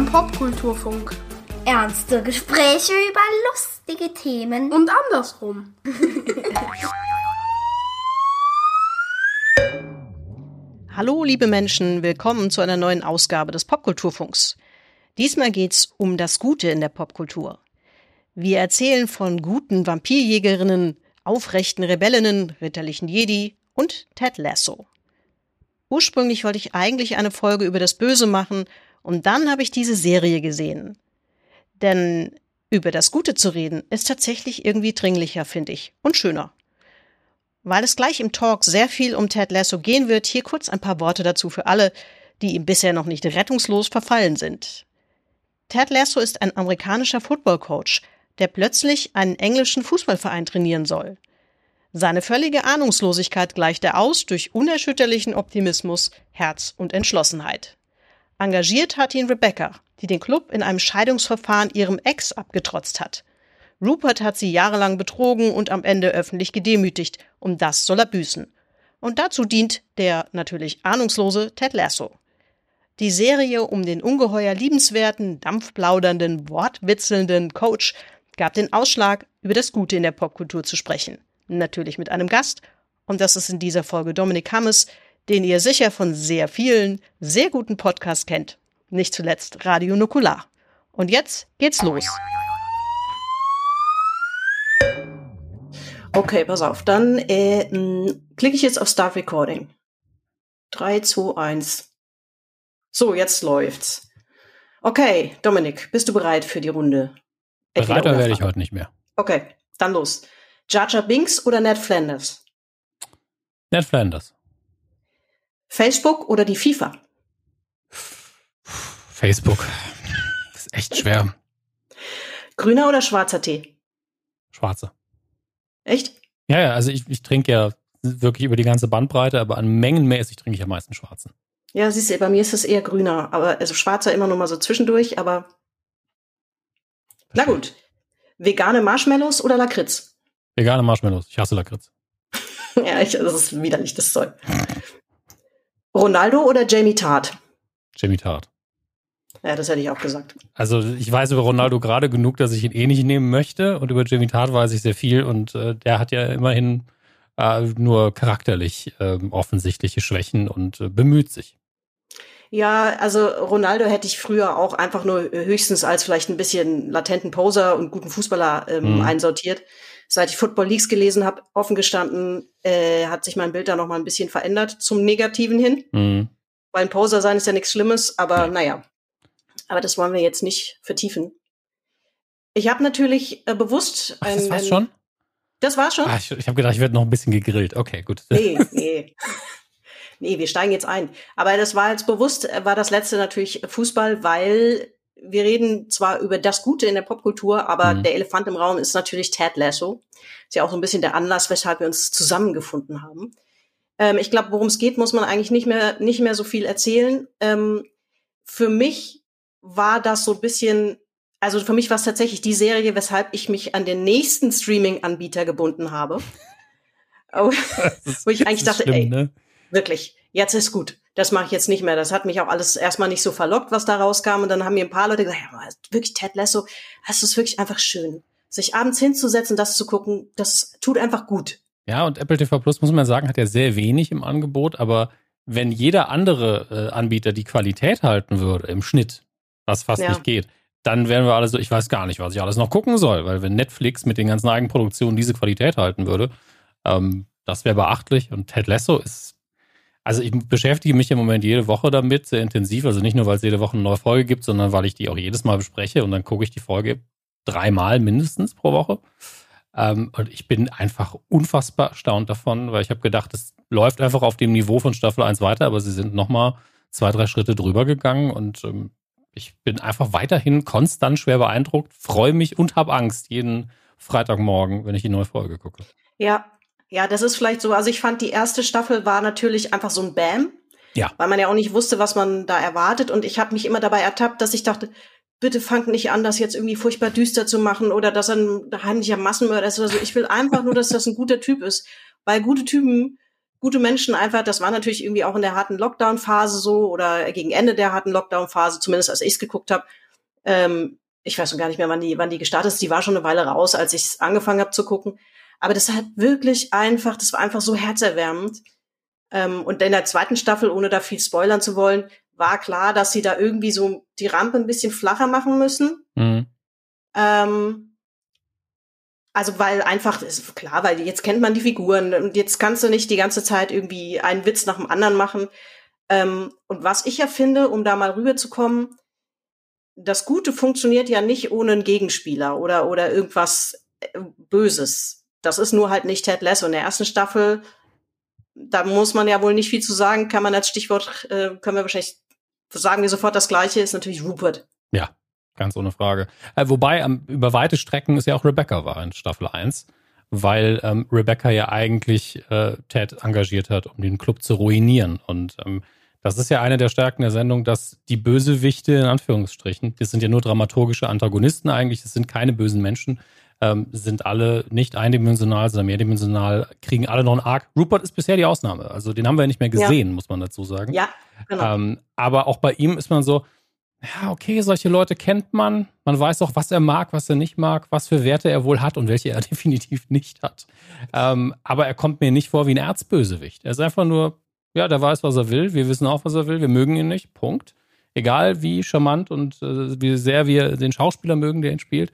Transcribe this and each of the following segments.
Beim Popkulturfunk. Ernste Gespräche über lustige Themen. Und andersrum. Hallo, liebe Menschen, willkommen zu einer neuen Ausgabe des Popkulturfunks. Diesmal geht's um das Gute in der Popkultur. Wir erzählen von guten Vampirjägerinnen, aufrechten Rebellinnen, ritterlichen Jedi und Ted Lasso. Ursprünglich wollte ich eigentlich eine Folge über das Böse machen und dann habe ich diese Serie gesehen. Denn über das Gute zu reden ist tatsächlich irgendwie dringlicher, finde ich, und schöner. Weil es gleich im Talk sehr viel um Ted Lasso gehen wird, hier kurz ein paar Worte dazu für alle, die ihm bisher noch nicht rettungslos verfallen sind. Ted Lasso ist ein amerikanischer Footballcoach, der plötzlich einen englischen Fußballverein trainieren soll. Seine völlige Ahnungslosigkeit gleicht er aus durch unerschütterlichen Optimismus, Herz und Entschlossenheit. Engagiert hat ihn Rebecca, die den Club in einem Scheidungsverfahren ihrem Ex abgetrotzt hat. Rupert hat sie jahrelang betrogen und am Ende öffentlich gedemütigt, um das soll er büßen. Und dazu dient der natürlich ahnungslose Ted Lasso. Die Serie um den ungeheuer liebenswerten, dampfplaudernden, wortwitzelnden Coach gab den Ausschlag, über das Gute in der Popkultur zu sprechen natürlich mit einem Gast. Und das ist in dieser Folge Dominik Hammes, den ihr sicher von sehr vielen, sehr guten Podcasts kennt. Nicht zuletzt Radio Nukular. Und jetzt geht's los. Okay, pass auf. Dann äh, klicke ich jetzt auf Start Recording. 3, 2, 1. So, jetzt läuft's. Okay, Dominik, bist du bereit für die Runde? Bereiter werde ich heute nicht mehr. Okay, dann los. Jar Jar Binks oder Ned Flanders? Ned Flanders. Facebook oder die FIFA? Facebook. Das ist echt schwer. Grüner oder schwarzer Tee? Schwarze. Echt? Ja, ja, also ich, ich trinke ja wirklich über die ganze Bandbreite, aber an mengenmäßig trinke ich am meisten schwarzen. Ja, siehst du, bei mir ist es eher grüner, aber also schwarzer immer nur mal so zwischendurch, aber na gut. Vegane Marshmallows oder Lakritz? Vegane Marshmallows. Ich hasse Lakritz. ja, ich, das ist widerlich, das Zeug. Ronaldo oder Jamie Tart? Jamie Tart. Ja, das hätte ich auch gesagt. Also ich weiß über Ronaldo gerade genug, dass ich ihn eh nicht nehmen möchte und über Jamie Tart weiß ich sehr viel und äh, der hat ja immerhin äh, nur charakterlich äh, offensichtliche Schwächen und äh, bemüht sich. Ja, also Ronaldo hätte ich früher auch einfach nur höchstens als vielleicht ein bisschen latenten Poser und guten Fußballer ähm, mhm. einsortiert seit ich Football Leagues gelesen habe, offen gestanden, äh, hat sich mein Bild da noch mal ein bisschen verändert zum Negativen hin. Mhm. Weil ein Poser sein ist ja nichts Schlimmes, aber naja. Aber das wollen wir jetzt nicht vertiefen. Ich habe natürlich äh, bewusst Ach, Das war's schon? Das war's schon? Ah, ich ich habe gedacht, ich werde noch ein bisschen gegrillt. Okay, gut. Nee, nee. nee, wir steigen jetzt ein. Aber das war jetzt bewusst, äh, war das letzte natürlich Fußball, weil wir reden zwar über das Gute in der Popkultur, aber mhm. der Elefant im Raum ist natürlich Ted Lasso. Ist ja auch so ein bisschen der Anlass, weshalb wir uns zusammengefunden haben. Ähm, ich glaube, worum es geht, muss man eigentlich nicht mehr, nicht mehr so viel erzählen. Ähm, für mich war das so ein bisschen, also für mich war es tatsächlich die Serie, weshalb ich mich an den nächsten Streaming-Anbieter gebunden habe. Oh, wo ich eigentlich dachte, schlimm, ey, ne? wirklich, jetzt ist gut das mache ich jetzt nicht mehr. Das hat mich auch alles erstmal nicht so verlockt, was da rauskam. Und dann haben mir ein paar Leute gesagt, ja, wirklich Ted Lasso, das ist wirklich einfach schön. Sich abends hinzusetzen, das zu gucken, das tut einfach gut. Ja, und Apple TV Plus, muss man sagen, hat ja sehr wenig im Angebot, aber wenn jeder andere äh, Anbieter die Qualität halten würde im Schnitt, was fast ja. nicht geht, dann wären wir alle so, ich weiß gar nicht, was ich alles noch gucken soll, weil wenn Netflix mit den ganzen Eigenproduktionen diese Qualität halten würde, ähm, das wäre beachtlich und Ted Lasso ist also ich beschäftige mich im Moment jede Woche damit, sehr intensiv. Also nicht nur, weil es jede Woche eine neue Folge gibt, sondern weil ich die auch jedes Mal bespreche und dann gucke ich die Folge dreimal mindestens pro Woche. Ähm, und ich bin einfach unfassbar erstaunt davon, weil ich habe gedacht, es läuft einfach auf dem Niveau von Staffel 1 weiter, aber sie sind nochmal zwei, drei Schritte drüber gegangen und ähm, ich bin einfach weiterhin konstant schwer beeindruckt, freue mich und habe Angst jeden Freitagmorgen, wenn ich die neue Folge gucke. Ja, ja, das ist vielleicht so. Also ich fand, die erste Staffel war natürlich einfach so ein Bam. Ja. Weil man ja auch nicht wusste, was man da erwartet. Und ich habe mich immer dabei ertappt, dass ich dachte, bitte fangt nicht an, das jetzt irgendwie furchtbar düster zu machen oder dass er ein heimlicher Massenmörder ist oder so. Ich will einfach nur, dass das ein guter Typ ist. Weil gute Typen gute Menschen einfach, das war natürlich irgendwie auch in der harten Lockdown-Phase so oder gegen Ende der harten Lockdown-Phase, zumindest als ich es geguckt habe. Ähm, ich weiß schon gar nicht mehr, wann die, wann die gestartet ist. Die war schon eine Weile raus, als ich es angefangen habe zu gucken. Aber das hat wirklich einfach, das war einfach so herzerwärmend. Ähm, und in der zweiten Staffel, ohne da viel spoilern zu wollen, war klar, dass sie da irgendwie so die Rampe ein bisschen flacher machen müssen. Mhm. Ähm, also weil einfach, ist klar, weil jetzt kennt man die Figuren und jetzt kannst du nicht die ganze Zeit irgendwie einen Witz nach dem anderen machen. Ähm, und was ich ja finde, um da mal rüberzukommen, das Gute funktioniert ja nicht ohne einen Gegenspieler oder, oder irgendwas äh, Böses. Das ist nur halt nicht Ted Lasso. In der ersten Staffel, da muss man ja wohl nicht viel zu sagen, kann man als Stichwort, äh, können wir wahrscheinlich sagen wir sofort das Gleiche, ist natürlich Rupert. Ja, ganz ohne Frage. Äh, wobei ähm, über weite Strecken ist ja auch Rebecca war in Staffel 1, weil ähm, Rebecca ja eigentlich äh, Ted engagiert hat, um den Club zu ruinieren. Und ähm, das ist ja eine der Stärken der Sendung, dass die Bösewichte, in Anführungsstrichen, das sind ja nur dramaturgische Antagonisten eigentlich, das sind keine bösen Menschen, ähm, sind alle nicht eindimensional, sondern mehrdimensional, kriegen alle noch einen Arc. Rupert ist bisher die Ausnahme. Also den haben wir ja nicht mehr gesehen, ja. muss man dazu sagen. Ja, genau. Ähm, aber auch bei ihm ist man so, ja, okay, solche Leute kennt man. Man weiß auch, was er mag, was er nicht mag, was für Werte er wohl hat und welche er definitiv nicht hat. Ähm, aber er kommt mir nicht vor wie ein Erzbösewicht. Er ist einfach nur, ja, der weiß, was er will. Wir wissen auch, was er will. Wir mögen ihn nicht. Punkt. Egal wie charmant und äh, wie sehr wir den Schauspieler mögen, der ihn spielt.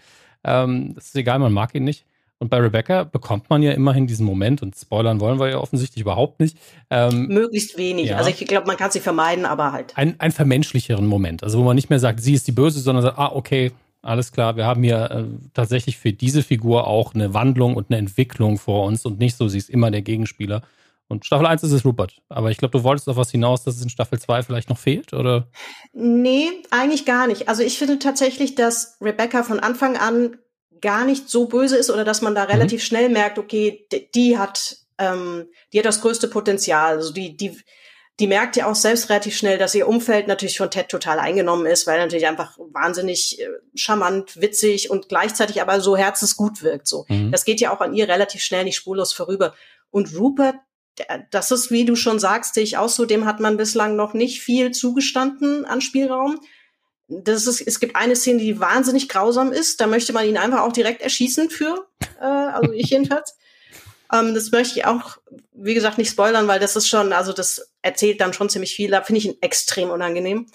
Ähm, das ist egal, man mag ihn nicht. Und bei Rebecca bekommt man ja immerhin diesen Moment und spoilern wollen wir ja offensichtlich überhaupt nicht. Ähm, Möglichst wenig. Ja. Also ich glaube, man kann sie vermeiden, aber halt. Ein, ein vermenschlicheren Moment. Also wo man nicht mehr sagt, sie ist die Böse, sondern sagt, ah, okay, alles klar, wir haben hier äh, tatsächlich für diese Figur auch eine Wandlung und eine Entwicklung vor uns und nicht so, sie ist immer der Gegenspieler. Und Staffel 1 ist es Rupert. Aber ich glaube, du wolltest auf was hinaus, dass es in Staffel 2 vielleicht noch fehlt, oder? Nee, eigentlich gar nicht. Also ich finde tatsächlich, dass Rebecca von Anfang an gar nicht so böse ist oder dass man da mhm. relativ schnell merkt, okay, die, die hat, ähm, die hat das größte Potenzial. Also die, die, die merkt ja auch selbst relativ schnell, dass ihr Umfeld natürlich von Ted total eingenommen ist, weil er natürlich einfach wahnsinnig äh, charmant, witzig und gleichzeitig aber so herzensgut wirkt. So, mhm. das geht ja auch an ihr relativ schnell nicht spurlos vorüber. Und Rupert, das ist, wie du schon sagst, ich auch so, dem hat man bislang noch nicht viel zugestanden an Spielraum das ist, es gibt eine Szene, die wahnsinnig grausam ist. Da möchte man ihn einfach auch direkt erschießen für, äh, also ich jedenfalls. Ähm, das möchte ich auch, wie gesagt, nicht spoilern, weil das ist schon, also das erzählt dann schon ziemlich viel. Da finde ich ihn extrem unangenehm.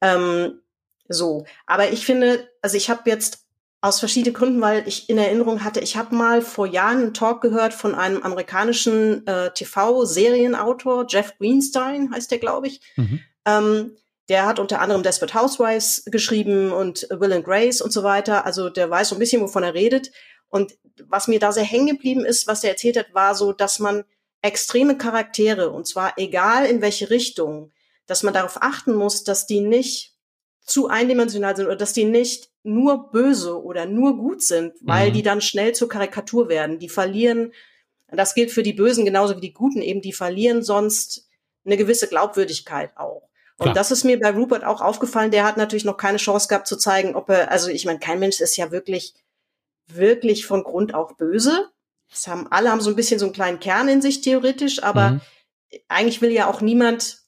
Ähm, so, aber ich finde, also ich habe jetzt aus verschiedenen Gründen, weil ich in Erinnerung hatte, ich habe mal vor Jahren einen Talk gehört von einem amerikanischen äh, TV-Serienautor, Jeff Greenstein heißt der, glaube ich. Mhm. Ähm, der hat unter anderem Desperate Housewives geschrieben und Will and Grace und so weiter. Also der weiß so ein bisschen, wovon er redet. Und was mir da sehr hängen geblieben ist, was er erzählt hat, war so, dass man extreme Charaktere, und zwar egal in welche Richtung, dass man darauf achten muss, dass die nicht zu eindimensional sind oder dass die nicht nur böse oder nur gut sind, weil mhm. die dann schnell zur Karikatur werden. Die verlieren, das gilt für die Bösen genauso wie die Guten eben, die verlieren sonst eine gewisse Glaubwürdigkeit auch. Und das ist mir bei Rupert auch aufgefallen. Der hat natürlich noch keine Chance gehabt zu zeigen, ob er, also ich meine, kein Mensch ist ja wirklich, wirklich von Grund auch böse. Das haben alle haben so ein bisschen so einen kleinen Kern in sich theoretisch, aber mhm. eigentlich will ja auch niemand,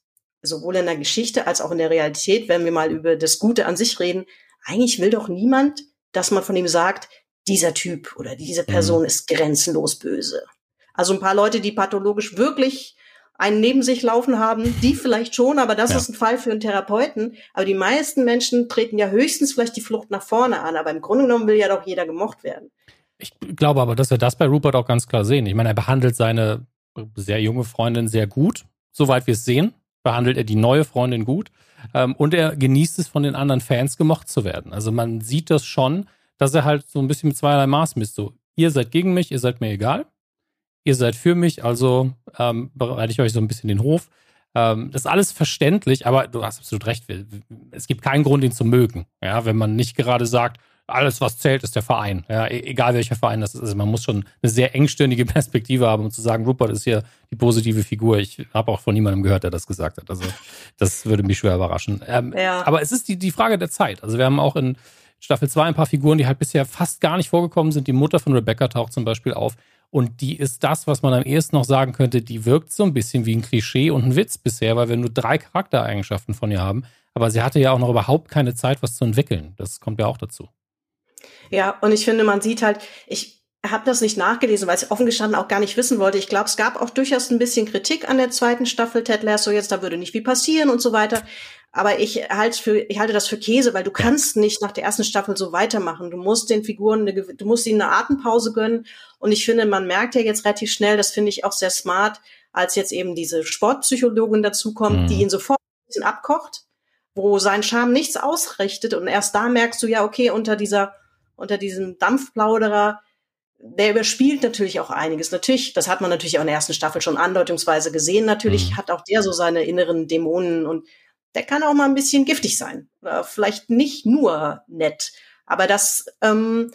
sowohl in der Geschichte als auch in der Realität, wenn wir mal über das Gute an sich reden, eigentlich will doch niemand, dass man von ihm sagt, dieser Typ oder diese Person mhm. ist grenzenlos böse. Also ein paar Leute, die pathologisch wirklich einen neben sich laufen haben, die vielleicht schon, aber das ja. ist ein Fall für einen Therapeuten. Aber die meisten Menschen treten ja höchstens vielleicht die Flucht nach vorne an, aber im Grunde genommen will ja doch jeder gemocht werden. Ich glaube aber, dass wir das bei Rupert auch ganz klar sehen. Ich meine, er behandelt seine sehr junge Freundin sehr gut, soweit wir es sehen. Behandelt er die neue Freundin gut. Ähm, und er genießt es, von den anderen Fans gemocht zu werden. Also man sieht das schon, dass er halt so ein bisschen mit zweierlei Maß misst. So, ihr seid gegen mich, ihr seid mir egal ihr seid für mich, also ähm, bereite ich euch so ein bisschen den Hof. Ähm, das ist alles verständlich, aber du hast absolut recht. Es gibt keinen Grund, ihn zu mögen. Ja, wenn man nicht gerade sagt, alles, was zählt, ist der Verein. Ja, e-, egal welcher Verein das ist. Also man muss schon eine sehr engstirnige Perspektive haben, um zu sagen, Rupert ist hier die positive Figur. Ich habe auch von niemandem gehört, der das gesagt hat. Also das würde mich schwer überraschen. Ähm, ja. Aber es ist die, die Frage der Zeit. Also wir haben auch in Staffel 2 ein paar Figuren, die halt bisher fast gar nicht vorgekommen sind. Die Mutter von Rebecca taucht zum Beispiel auf. Und die ist das, was man am ehesten noch sagen könnte, die wirkt so ein bisschen wie ein Klischee und ein Witz bisher, weil wir nur drei Charaktereigenschaften von ihr haben. Aber sie hatte ja auch noch überhaupt keine Zeit, was zu entwickeln. Das kommt ja auch dazu. Ja, und ich finde, man sieht halt, ich habe das nicht nachgelesen, weil ich offen gestanden auch gar nicht wissen wollte. Ich glaube, es gab auch durchaus ein bisschen Kritik an der zweiten Staffel Ted Lasso jetzt, da würde nicht viel passieren und so weiter. Aber ich halte für, ich halte das für Käse, weil du kannst nicht nach der ersten Staffel so weitermachen. Du musst den Figuren, eine, du musst ihnen eine Atempause gönnen. Und ich finde, man merkt ja jetzt relativ schnell, das finde ich auch sehr smart, als jetzt eben diese Sportpsychologin dazukommt, mhm. die ihn sofort ein bisschen abkocht, wo sein Charme nichts ausrichtet. Und erst da merkst du ja, okay, unter dieser, unter diesem Dampfplauderer, der überspielt natürlich auch einiges. Natürlich, das hat man natürlich auch in der ersten Staffel schon andeutungsweise gesehen. Natürlich mhm. hat auch der so seine inneren Dämonen und der kann auch mal ein bisschen giftig sein. Oder vielleicht nicht nur nett. Aber das, ähm,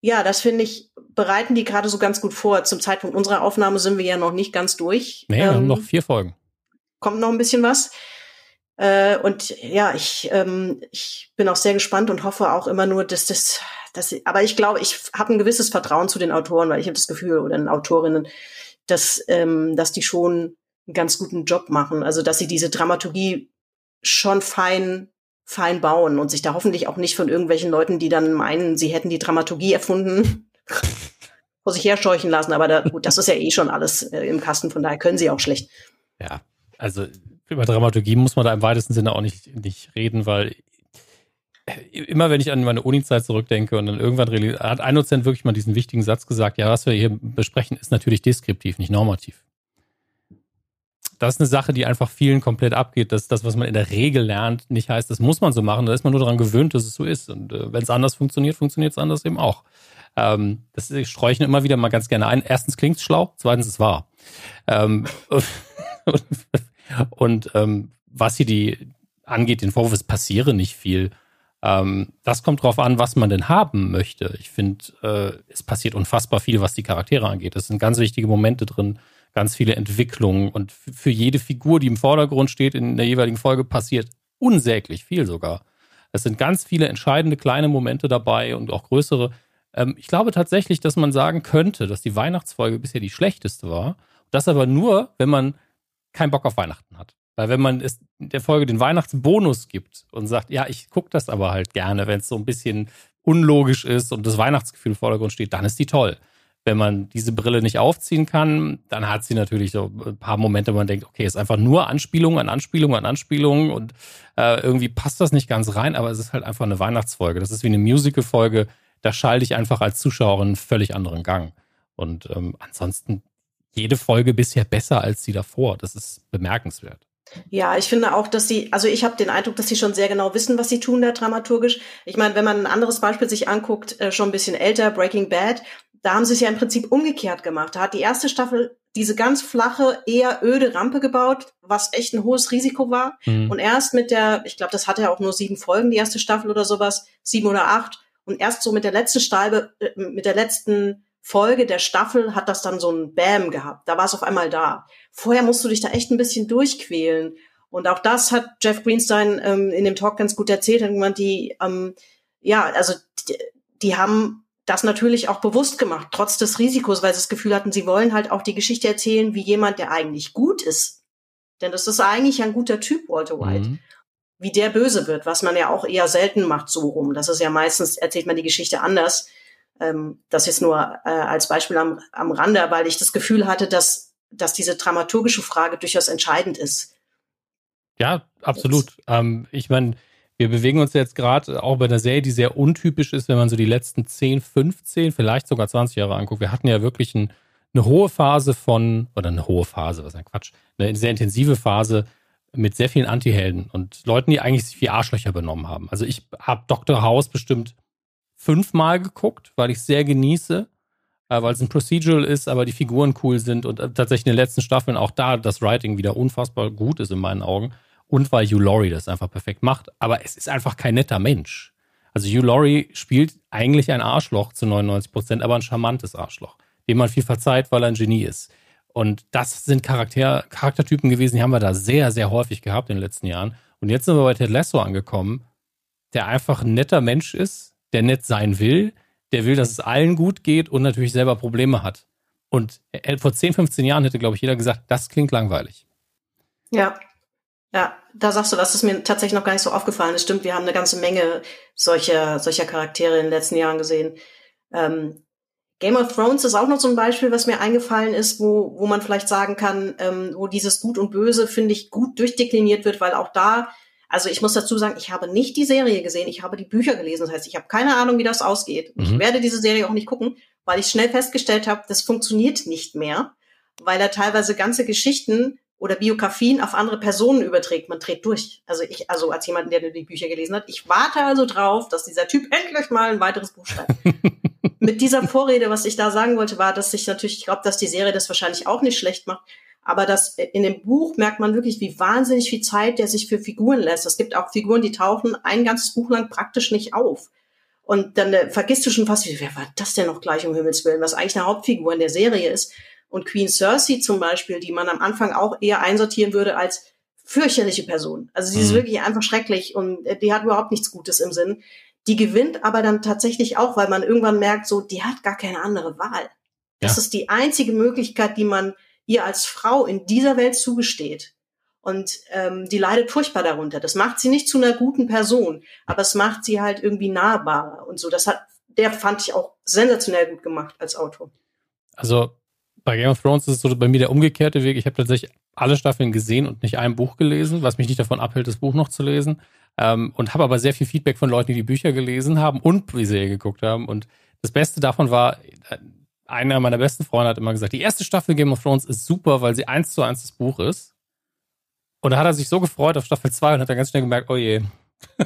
ja, das finde ich, bereiten die gerade so ganz gut vor. Zum Zeitpunkt unserer Aufnahme sind wir ja noch nicht ganz durch. Nee, wir ähm, haben noch vier Folgen. Kommt noch ein bisschen was. Äh, und ja, ich, ähm, ich bin auch sehr gespannt und hoffe auch immer nur, dass das, dass, aber ich glaube, ich habe ein gewisses Vertrauen zu den Autoren, weil ich habe das Gefühl, oder den Autorinnen, dass, ähm, dass die schon einen ganz guten Job machen. Also, dass sie diese Dramaturgie schon fein, fein bauen und sich da hoffentlich auch nicht von irgendwelchen Leuten, die dann meinen, sie hätten die Dramaturgie erfunden, vor sich herscheuchen lassen. Aber da, gut, das ist ja eh schon alles äh, im Kasten, von daher können sie auch schlecht. Ja, also über Dramaturgie muss man da im weitesten Sinne auch nicht, nicht reden, weil immer wenn ich an meine Uni-Zeit zurückdenke und dann irgendwann hat ein Dozent wirklich mal diesen wichtigen Satz gesagt, ja, was wir hier besprechen, ist natürlich deskriptiv, nicht normativ das ist eine Sache, die einfach vielen komplett abgeht, dass das, was man in der Regel lernt, nicht heißt, das muss man so machen. Da ist man nur daran gewöhnt, dass es so ist. Und äh, wenn es anders funktioniert, funktioniert es anders eben auch. Ähm, das sträuchen immer wieder mal ganz gerne ein. Erstens klingt es schlau, zweitens ist es wahr. Ähm, und, und ähm, was hier die angeht, den Vorwurf, es passiere nicht viel. Ähm, das kommt drauf an, was man denn haben möchte. Ich finde, äh, es passiert unfassbar viel, was die Charaktere angeht. Es sind ganz wichtige Momente drin ganz viele Entwicklungen und für jede Figur, die im Vordergrund steht, in der jeweiligen Folge passiert unsäglich viel sogar. Es sind ganz viele entscheidende kleine Momente dabei und auch größere. Ähm, ich glaube tatsächlich, dass man sagen könnte, dass die Weihnachtsfolge bisher die schlechteste war. Das aber nur, wenn man keinen Bock auf Weihnachten hat. Weil wenn man es der Folge den Weihnachtsbonus gibt und sagt, ja, ich gucke das aber halt gerne, wenn es so ein bisschen unlogisch ist und das Weihnachtsgefühl im Vordergrund steht, dann ist die toll wenn man diese Brille nicht aufziehen kann, dann hat sie natürlich so ein paar Momente, wo man denkt, okay, ist einfach nur Anspielung an Anspielung an Anspielung und äh, irgendwie passt das nicht ganz rein, aber es ist halt einfach eine Weihnachtsfolge. Das ist wie eine Musical-Folge. Da schalte ich einfach als Zuschauerin einen völlig anderen Gang. Und ähm, ansonsten jede Folge bisher besser als die davor. Das ist bemerkenswert. Ja, ich finde auch, dass sie, also ich habe den Eindruck, dass sie schon sehr genau wissen, was sie tun da dramaturgisch. Ich meine, wenn man ein anderes Beispiel sich anguckt, äh, schon ein bisschen älter, Breaking Bad, da haben sie es ja im Prinzip umgekehrt gemacht. Da hat die erste Staffel diese ganz flache, eher öde Rampe gebaut, was echt ein hohes Risiko war. Mhm. Und erst mit der, ich glaube, das hatte ja auch nur sieben Folgen, die erste Staffel oder sowas, sieben oder acht. Und erst so mit der letzten Stalbe, äh, mit der letzten Folge der Staffel hat das dann so ein Bam gehabt. Da war es auf einmal da. Vorher musst du dich da echt ein bisschen durchquälen. Und auch das hat Jeff Greenstein ähm, in dem Talk ganz gut erzählt. Gemeint, die, ähm, ja, also die, die haben das natürlich auch bewusst gemacht, trotz des Risikos, weil sie das Gefühl hatten, sie wollen halt auch die Geschichte erzählen, wie jemand, der eigentlich gut ist. Denn das ist eigentlich ein guter Typ, Walter White. Mhm. Wie der böse wird, was man ja auch eher selten macht so rum. Das ist ja meistens, erzählt man die Geschichte anders. Ähm, das jetzt nur äh, als Beispiel am, am Rande, weil ich das Gefühl hatte, dass, dass diese dramaturgische Frage durchaus entscheidend ist. Ja, absolut. Ähm, ich meine, wir bewegen uns jetzt gerade auch bei einer Serie, die sehr untypisch ist, wenn man so die letzten 10, 15, vielleicht sogar 20 Jahre anguckt. Wir hatten ja wirklich ein, eine hohe Phase von, oder eine hohe Phase, was ein Quatsch, eine sehr intensive Phase mit sehr vielen Antihelden und Leuten, die eigentlich sich wie Arschlöcher benommen haben. Also ich habe Dr. House bestimmt fünfmal geguckt, weil ich es sehr genieße, äh, weil es ein Procedural ist, aber die Figuren cool sind und äh, tatsächlich in den letzten Staffeln auch da das Writing wieder unfassbar gut ist in meinen Augen und weil Hugh Laurie das einfach perfekt macht. Aber es ist einfach kein netter Mensch. Also Hugh Laurie spielt eigentlich ein Arschloch zu 99 Prozent, aber ein charmantes Arschloch, dem man viel verzeiht, weil er ein Genie ist. Und das sind Charakter, Charaktertypen gewesen, die haben wir da sehr, sehr häufig gehabt in den letzten Jahren. Und jetzt sind wir bei Ted Lasso angekommen, der einfach ein netter Mensch ist, der nett sein will, der will, dass es allen gut geht und natürlich selber Probleme hat. Und vor 10, 15 Jahren hätte, glaube ich, jeder gesagt, das klingt langweilig. Ja. Ja, da sagst du was, das ist mir tatsächlich noch gar nicht so aufgefallen. Es stimmt, wir haben eine ganze Menge solcher, solcher Charaktere in den letzten Jahren gesehen. Ähm, Game of Thrones ist auch noch so ein Beispiel, was mir eingefallen ist, wo, wo man vielleicht sagen kann, ähm, wo dieses Gut und Böse, finde ich, gut durchdekliniert wird, weil auch da, also ich muss dazu sagen, ich habe nicht die Serie gesehen, ich habe die Bücher gelesen. Das heißt, ich habe keine Ahnung, wie das ausgeht. Mhm. Ich werde diese Serie auch nicht gucken, weil ich schnell festgestellt habe, das funktioniert nicht mehr, weil er teilweise ganze Geschichten oder Biografien auf andere Personen überträgt. Man dreht durch. Also ich, also als jemand, der die Bücher gelesen hat, ich warte also drauf, dass dieser Typ endlich mal ein weiteres Buch schreibt. Mit dieser Vorrede, was ich da sagen wollte, war, dass ich natürlich, ich glaube, dass die Serie das wahrscheinlich auch nicht schlecht macht. Aber das, in dem Buch merkt man wirklich, wie wahnsinnig viel Zeit der sich für Figuren lässt. Es gibt auch Figuren, die tauchen ein ganzes Buch lang praktisch nicht auf. Und dann äh, vergisst du schon fast, wer war das denn noch gleich um Himmels Willen, was eigentlich eine Hauptfigur in der Serie ist. Und Queen Cersei zum Beispiel, die man am Anfang auch eher einsortieren würde als fürchterliche Person. Also sie ist mhm. wirklich einfach schrecklich und äh, die hat überhaupt nichts Gutes im Sinn. Die gewinnt aber dann tatsächlich auch, weil man irgendwann merkt, so, die hat gar keine andere Wahl. Das ja. ist die einzige Möglichkeit, die man ihr als Frau in dieser Welt zugesteht. Und ähm, die leidet furchtbar darunter. Das macht sie nicht zu einer guten Person, aber es macht sie halt irgendwie nahbarer und so. Das hat, der fand ich auch sensationell gut gemacht als Autor. Also bei Game of Thrones ist es so bei mir der umgekehrte Weg. Ich habe tatsächlich alle Staffeln gesehen und nicht ein Buch gelesen, was mich nicht davon abhält, das Buch noch zu lesen. Ähm, und habe aber sehr viel Feedback von Leuten, die die Bücher gelesen haben und die Serie geguckt haben. Und das Beste davon war, äh, einer meiner besten Freunde hat immer gesagt, die erste Staffel Game of Thrones ist super, weil sie eins zu eins das Buch ist. Und da hat er sich so gefreut auf Staffel 2 und hat dann ganz schnell gemerkt, oh je,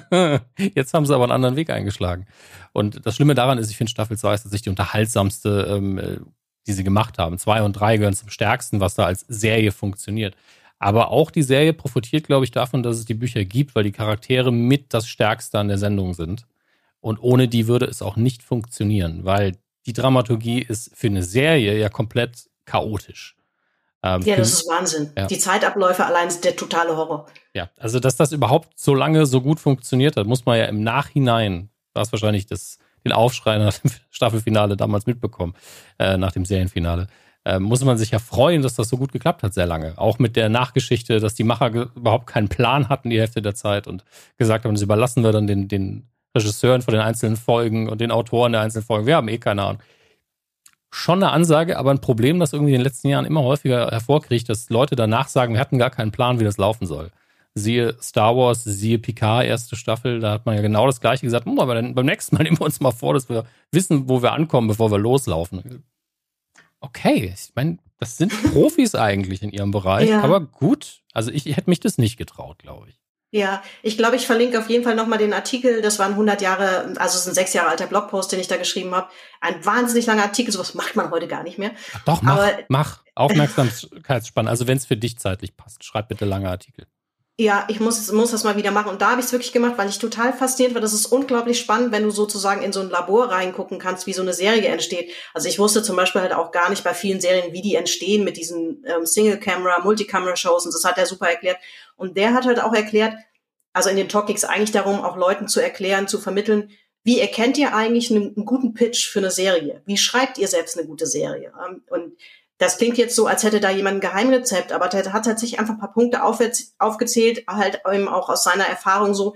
jetzt haben sie aber einen anderen Weg eingeschlagen. Und das Schlimme daran ist, ich finde Staffel 2 ist tatsächlich die unterhaltsamste ähm, äh, die sie gemacht haben. Zwei und drei gehören zum stärksten, was da als Serie funktioniert. Aber auch die Serie profitiert, glaube ich, davon, dass es die Bücher gibt, weil die Charaktere mit das Stärkste an der Sendung sind. Und ohne die würde es auch nicht funktionieren, weil die Dramaturgie ist für eine Serie ja komplett chaotisch. Ähm, ja, das ist Wahnsinn. Ja. Die Zeitabläufe allein sind der totale Horror. Ja, also dass das überhaupt so lange so gut funktioniert hat, muss man ja im Nachhinein, war es wahrscheinlich das den Aufschrei nach dem Staffelfinale damals mitbekommen, äh, nach dem Serienfinale. Äh, muss man sich ja freuen, dass das so gut geklappt hat, sehr lange. Auch mit der Nachgeschichte, dass die Macher überhaupt keinen Plan hatten die Hälfte der Zeit und gesagt haben, das überlassen wir dann den, den Regisseuren von den einzelnen Folgen und den Autoren der einzelnen Folgen. Wir haben eh keine Ahnung. Schon eine Ansage, aber ein Problem, das irgendwie in den letzten Jahren immer häufiger hervorkriegt, dass Leute danach sagen, wir hatten gar keinen Plan, wie das laufen soll siehe Star Wars, siehe Picard, erste Staffel, da hat man ja genau das gleiche gesagt, hm, aber dann beim nächsten Mal nehmen wir uns mal vor, dass wir wissen, wo wir ankommen, bevor wir loslaufen. Okay, ich meine, das sind Profis eigentlich in ihrem Bereich, ja. aber gut. Also ich hätte mich das nicht getraut, glaube ich. Ja, ich glaube, ich verlinke auf jeden Fall nochmal den Artikel. Das waren 100 Jahre, also es ist ein sechs Jahre alter Blogpost, den ich da geschrieben habe. Ein wahnsinnig langer Artikel, sowas macht man heute gar nicht mehr. Ach doch, mach, Aber, mach. Aufmerksamkeitsspann. Also wenn es für dich zeitlich passt, schreib bitte lange Artikel. Ja, ich muss, muss das mal wieder machen. Und da habe ich es wirklich gemacht, weil ich total fasziniert war. Das ist unglaublich spannend, wenn du sozusagen in so ein Labor reingucken kannst, wie so eine Serie entsteht. Also ich wusste zum Beispiel halt auch gar nicht bei vielen Serien, wie die entstehen mit diesen ähm, Single-Camera, Multicamera-Shows. Und das hat er super erklärt. Und der hat halt auch erklärt, also in den Talk ging eigentlich darum, auch Leuten zu erklären, zu vermitteln, wie erkennt ihr eigentlich einen, einen, guten Pitch für eine Serie? Wie schreibt ihr selbst eine gute Serie? Ähm, und das klingt jetzt so, als hätte da jemand ein Geheimrezept, aber der hat tatsächlich einfach ein paar Punkte aufgezählt, halt eben auch aus seiner Erfahrung so,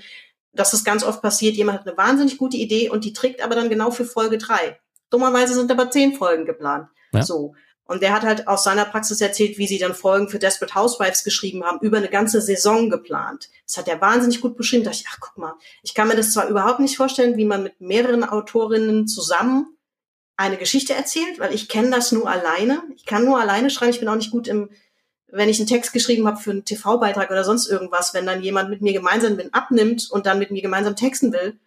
dass das ganz oft passiert, jemand hat eine wahnsinnig gute Idee und die trägt aber dann genau für Folge drei. Dummerweise sind aber zehn Folgen geplant. Ja. So. Und der hat halt aus seiner Praxis erzählt, wie sie dann Folgen für Desperate Housewives geschrieben haben, über eine ganze Saison geplant. Das hat er wahnsinnig gut beschrieben. Da dachte ich, ach guck mal, ich kann mir das zwar überhaupt nicht vorstellen, wie man mit mehreren Autorinnen zusammen eine Geschichte erzählt, weil ich kenne das nur alleine. Ich kann nur alleine schreiben. Ich bin auch nicht gut im, wenn ich einen Text geschrieben habe für einen TV-Beitrag oder sonst irgendwas, wenn dann jemand mit mir gemeinsam bin, abnimmt und dann mit mir gemeinsam texten will,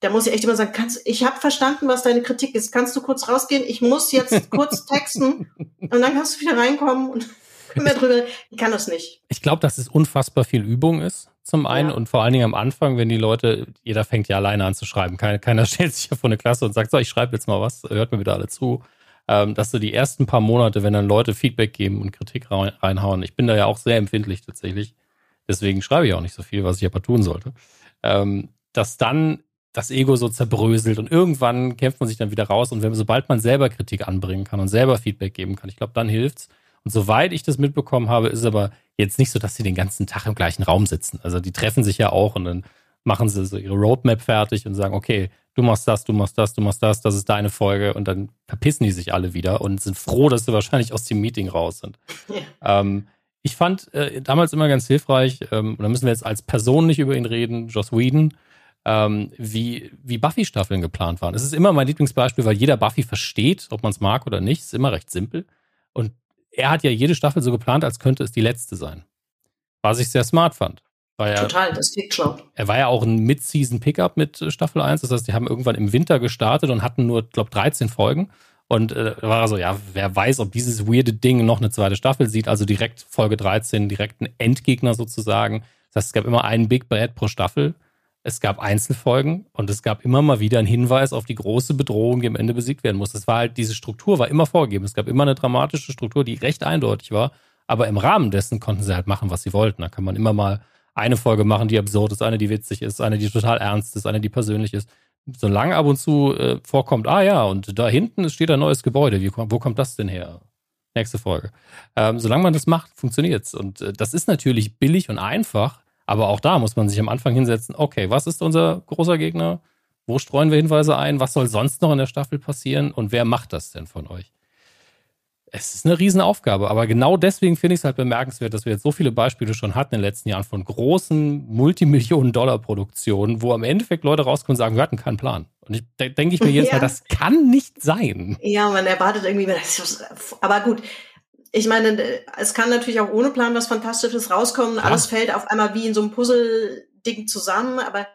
da muss ich echt immer sagen, kannst, ich habe verstanden, was deine Kritik ist. Kannst du kurz rausgehen? Ich muss jetzt kurz texten und dann kannst du wieder reinkommen und mehr drüber. Ich kann das nicht. Ich glaube, dass es unfassbar viel Übung ist zum einen ja. und vor allen Dingen am Anfang, wenn die Leute, jeder fängt ja alleine an zu schreiben. Keiner, keiner stellt sich ja vor eine Klasse und sagt, so, ich schreibe jetzt mal was, hört mir wieder alle zu. Ähm, dass du die ersten paar Monate, wenn dann Leute Feedback geben und Kritik reinhauen, ich bin da ja auch sehr empfindlich tatsächlich, deswegen schreibe ich auch nicht so viel, was ich aber tun sollte, ähm, dass dann das Ego so zerbröselt und irgendwann kämpft man sich dann wieder raus und wenn, sobald man selber Kritik anbringen kann und selber Feedback geben kann, ich glaube, dann hilft's. Und soweit ich das mitbekommen habe, ist aber jetzt nicht so, dass sie den ganzen Tag im gleichen Raum sitzen. Also die treffen sich ja auch und dann machen sie so ihre Roadmap fertig und sagen, okay, du machst das, du machst das, du machst das, das ist deine Folge und dann verpissen die sich alle wieder und sind froh, dass sie wahrscheinlich aus dem Meeting raus sind. Ja. Ähm, ich fand äh, damals immer ganz hilfreich, ähm, und da müssen wir jetzt als Person nicht über ihn reden, Joss Whedon, ähm, wie, wie Buffy-Staffeln geplant waren. Es ist immer mein Lieblingsbeispiel, weil jeder Buffy versteht, ob man es mag oder nicht. Es ist immer recht simpel. Und er hat ja jede Staffel so geplant, als könnte es die letzte sein. Was ich sehr smart fand. War Total, das klingt schlau. Er war ja auch ein Mid-Season-Pickup mit äh, Staffel 1. Das heißt, die haben irgendwann im Winter gestartet und hatten nur, glaube 13 Folgen. Und äh, war so, ja, wer weiß, ob dieses weirde Ding noch eine zweite Staffel sieht. Also direkt Folge 13, direkt ein Endgegner sozusagen. Das heißt, es gab immer einen Big Bad pro Staffel. Es gab Einzelfolgen und es gab immer mal wieder einen Hinweis auf die große Bedrohung, die am Ende besiegt werden muss. Es war halt, diese Struktur war immer vorgegeben. Es gab immer eine dramatische Struktur, die recht eindeutig war. Aber im Rahmen dessen konnten sie halt machen, was sie wollten. Da kann man immer mal eine Folge machen, die absurd ist, eine, die witzig ist, eine, die total ernst ist, eine, die persönlich ist solange ab und zu äh, vorkommt, ah ja, und da hinten steht ein neues Gebäude, Wie, wo kommt das denn her? Nächste Folge. Ähm, solange man das macht, funktioniert's. Und äh, das ist natürlich billig und einfach, aber auch da muss man sich am Anfang hinsetzen, okay, was ist unser großer Gegner? Wo streuen wir Hinweise ein? Was soll sonst noch in der Staffel passieren? Und wer macht das denn von euch? es ist eine Riesenaufgabe, aber genau deswegen finde ich es halt bemerkenswert, dass wir jetzt so viele Beispiele schon hatten in den letzten Jahren von großen Multimillionen-Dollar-Produktionen, wo am Endeffekt Leute rauskommen und sagen, wir hatten keinen Plan. Und ich denke ich mir jetzt ja. Mal, das kann nicht sein. Ja, man erwartet irgendwie, aber gut. Ich meine, es kann natürlich auch ohne Plan was Fantastisches rauskommen. Ja. Alles fällt auf einmal wie in so einem Puzzle-Ding zusammen, aber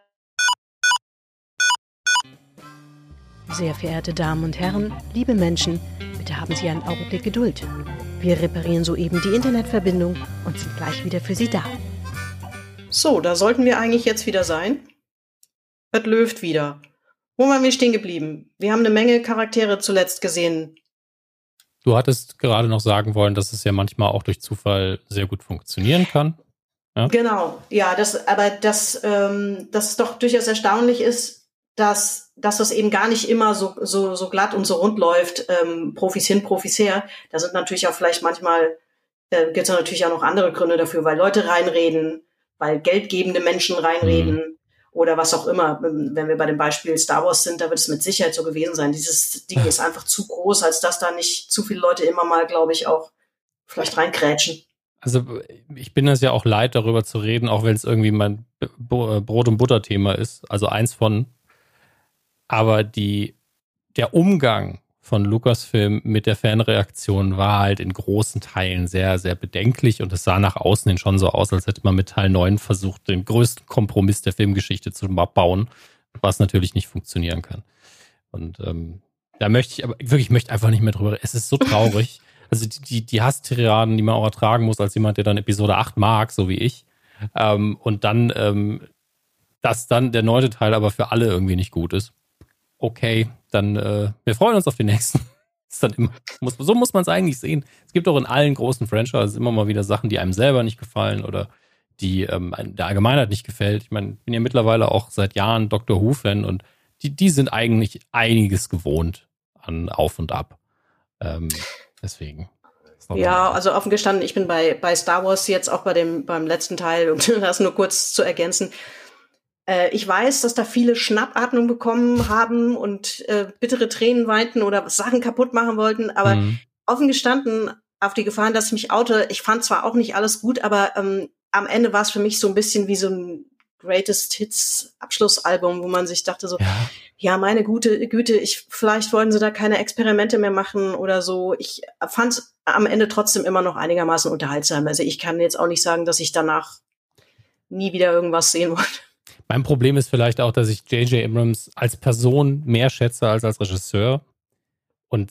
Sehr verehrte Damen und Herren, liebe Menschen, bitte haben Sie einen Augenblick Geduld. Wir reparieren soeben die Internetverbindung und sind gleich wieder für Sie da. So, da sollten wir eigentlich jetzt wieder sein. Es löft wieder. Wo waren wir stehen geblieben? Wir haben eine Menge Charaktere zuletzt gesehen. Du hattest gerade noch sagen wollen, dass es ja manchmal auch durch Zufall sehr gut funktionieren kann. Ja? Genau, ja, das, aber dass ähm, das doch durchaus erstaunlich ist, dass, dass das eben gar nicht immer so, so, so glatt und so rund läuft, ähm, Profis hin, Profis her. Da sind natürlich auch vielleicht manchmal, äh, gibt es natürlich auch noch andere Gründe dafür, weil Leute reinreden, weil geldgebende Menschen reinreden mhm. Oder was auch immer. Wenn wir bei dem Beispiel Star Wars sind, da wird es mit Sicherheit so gewesen sein. Dieses Ding ist einfach zu groß, als dass da nicht zu viele Leute immer mal, glaube ich, auch vielleicht reinkrätschen. Also ich bin es ja auch leid, darüber zu reden, auch wenn es irgendwie mein Brot- und Butter-Thema ist. Also eins von aber die, der Umgang von Lucasfilm mit der Fanreaktion war halt in großen Teilen sehr, sehr bedenklich und es sah nach außen hin schon so aus, als hätte man mit Teil 9 versucht, den größten Kompromiss der Filmgeschichte zu bauen, was natürlich nicht funktionieren kann. Und ähm, da möchte ich aber wirklich, ich möchte einfach nicht mehr drüber reden. Es ist so traurig. Also die, die, die Hasstiraden, die man auch ertragen muss, als jemand, der dann Episode 8 mag, so wie ich. Ähm, und dann, ähm, dass dann der neunte Teil aber für alle irgendwie nicht gut ist okay, dann äh, wir freuen uns auf den nächsten. ist dann immer, muss, so muss man es eigentlich sehen. Es gibt auch in allen großen Franchises immer mal wieder Sachen, die einem selber nicht gefallen oder die ähm, der Allgemeinheit nicht gefällt. Ich meine, ich bin ja mittlerweile auch seit Jahren Dr. Who-Fan und die, die sind eigentlich einiges gewohnt an Auf und Ab. Ähm, deswegen. Ja, also offen gestanden, ich bin bei, bei Star Wars jetzt auch bei dem, beim letzten Teil, um das nur kurz zu ergänzen, ich weiß, dass da viele Schnappatmung bekommen haben und äh, bittere Tränen weinten oder Sachen kaputt machen wollten, aber mhm. offen gestanden, auf die Gefahren, dass ich mich oute, ich fand zwar auch nicht alles gut, aber ähm, am Ende war es für mich so ein bisschen wie so ein Greatest Hits Abschlussalbum, wo man sich dachte so, ja, ja meine gute Güte, ich vielleicht wollten sie da keine Experimente mehr machen oder so. Ich fand es am Ende trotzdem immer noch einigermaßen unterhaltsam. Also ich kann jetzt auch nicht sagen, dass ich danach nie wieder irgendwas sehen wollte. Mein Problem ist vielleicht auch, dass ich J.J. Abrams als Person mehr schätze als als Regisseur. Und